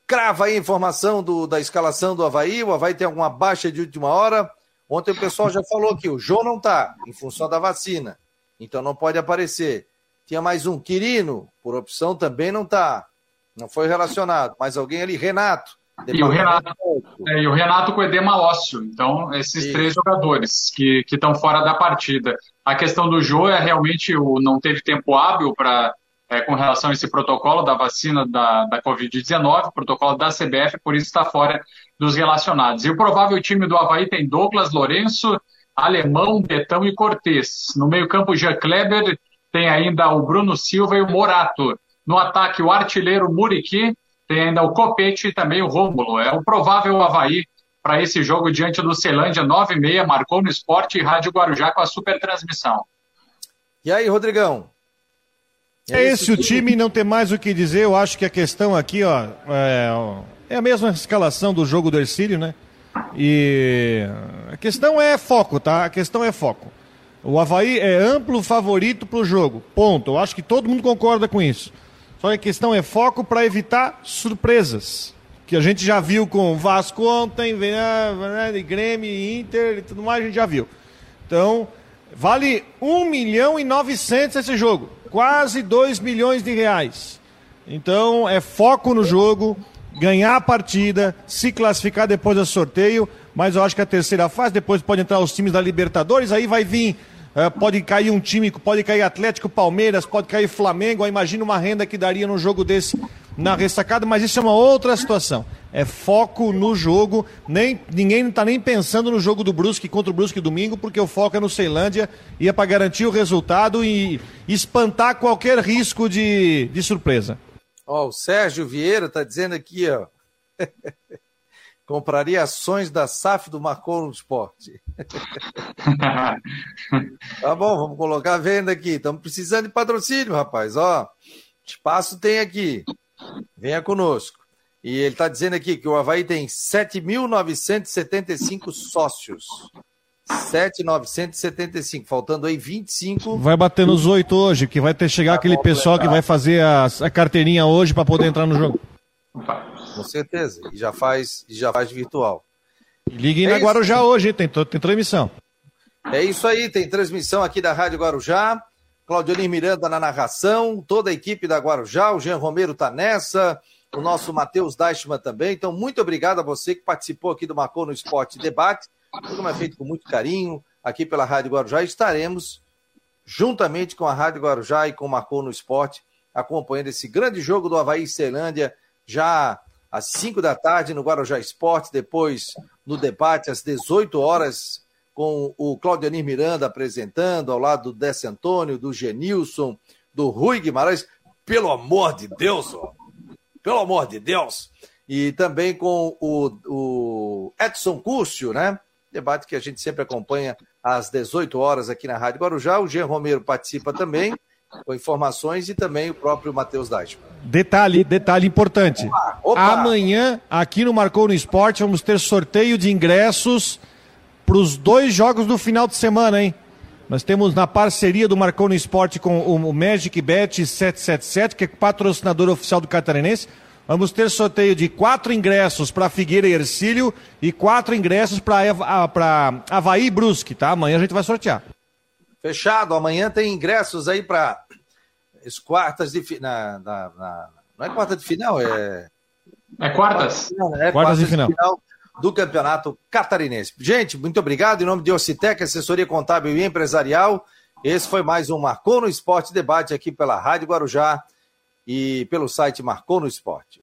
crava aí a informação do, da escalação do Havaí. O Havaí tem alguma baixa de última hora. Ontem o pessoal já falou que o João não tá, em função da vacina. Então não pode aparecer. Tinha mais um, Quirino, por opção também não tá. Não foi relacionado. Mais alguém ali, Renato. E o Renato, é, e o Renato com edema ósseo. Então, esses Isso. três jogadores que estão fora da partida. A questão do Jô é realmente o não teve tempo hábil para é, com relação a esse protocolo da vacina da, da Covid-19, protocolo da CBF, por isso está fora dos relacionados. E o provável time do Havaí tem Douglas Lourenço, Alemão, Betão e Cortez. No meio-campo, Jean Kleber, tem ainda o Bruno Silva e o Morato. No ataque, o artilheiro Muriqui, tem ainda o Copete e também o Rômulo. É o provável Havaí para esse jogo diante do Celândia, 9 e meia, marcou no Esporte e Rádio Guarujá com a super transmissão. E aí, Rodrigão? É esse o time, não tem mais o que dizer. Eu acho que a questão aqui, ó, é, é a mesma escalação do jogo do Ercílio, né? E a questão é foco, tá? A questão é foco. O Havaí é amplo favorito para o jogo. Ponto. Eu acho que todo mundo concorda com isso. Só que a questão é foco para evitar surpresas. Que a gente já viu com Vasco ontem, né, Grêmio, Inter e tudo mais, a gente já viu. Então, vale 1 milhão e 900 esse jogo. Quase 2 milhões de reais. Então, é foco no jogo, ganhar a partida, se classificar depois do sorteio. Mas eu acho que a terceira fase, depois pode entrar os times da Libertadores, aí vai vir é, pode cair um time, pode cair Atlético, Palmeiras, pode cair Flamengo. Imagina uma renda que daria num jogo desse na ressacada, mas isso é uma outra situação. É foco no jogo. Nem, ninguém está nem pensando no jogo do Brusque contra o Brusque domingo, porque o foco é no Ceilândia e é para garantir o resultado e espantar qualquer risco de, de surpresa. Ó, o Sérgio Vieira está dizendo aqui, ó. Compraria ações da SAF do Marcou no Esporte. tá bom, vamos colocar a venda aqui. Estamos precisando de patrocínio, rapaz. Ó, espaço tem aqui. Venha conosco. E ele está dizendo aqui que o Havaí tem 7.975 sócios. 7.975, faltando aí 25. Vai bater nos oito hoje, que vai ter chegar tá aquele pessoal que vai fazer a, a carteirinha hoje para poder entrar no jogo. Com certeza. E já faz, já faz virtual. E liguem é na Guarujá hoje, tem, tem transmissão. É isso aí, tem transmissão aqui da Rádio Guarujá. Claudionir Miranda na narração, toda a equipe da Guarujá, o Jean Romero está nessa, o nosso Matheus Deichmann também. Então, muito obrigado a você que participou aqui do Marcou no Esporte Debate. O programa é feito com muito carinho aqui pela Rádio Guarujá. Estaremos juntamente com a Rádio Guarujá e com o Marcou no Esporte, acompanhando esse grande jogo do Havaí Ceilândia já às 5 da tarde no Guarujá Esporte, depois no debate às 18 horas com o Claudianir Miranda apresentando, ao lado do Décio Antônio, do Genilson, do Rui Guimarães. Pelo amor de Deus, ó. pelo amor de Deus! E também com o, o Edson Cúrcio, né? Debate que a gente sempre acompanha às 18 horas aqui na Rádio Guarujá. O Jean Romero participa também com informações e também o próprio Matheus Deichmann. Detalhe, detalhe importante. Opa, opa. Amanhã, aqui no Marcou no Esporte, vamos ter sorteio de ingressos para os dois jogos do final de semana, hein? Nós temos na parceria do Marcou no Esporte com o Magic Bet 777, que é patrocinador oficial do Catarinense. Vamos ter sorteio de quatro ingressos para Figueira e Ercílio e quatro ingressos para Havaí e Brusque, tá? Amanhã a gente vai sortear. Fechado. Amanhã tem ingressos aí para as quartas de final. Na, na, não é quarta de final, é. É quartas? É quartas, quartas de final. final do Campeonato Catarinense. Gente, muito obrigado. Em nome de Ocitec, assessoria contábil e empresarial. Esse foi mais um Marcou no Esporte debate aqui pela Rádio Guarujá e pelo site Marcou no Esporte.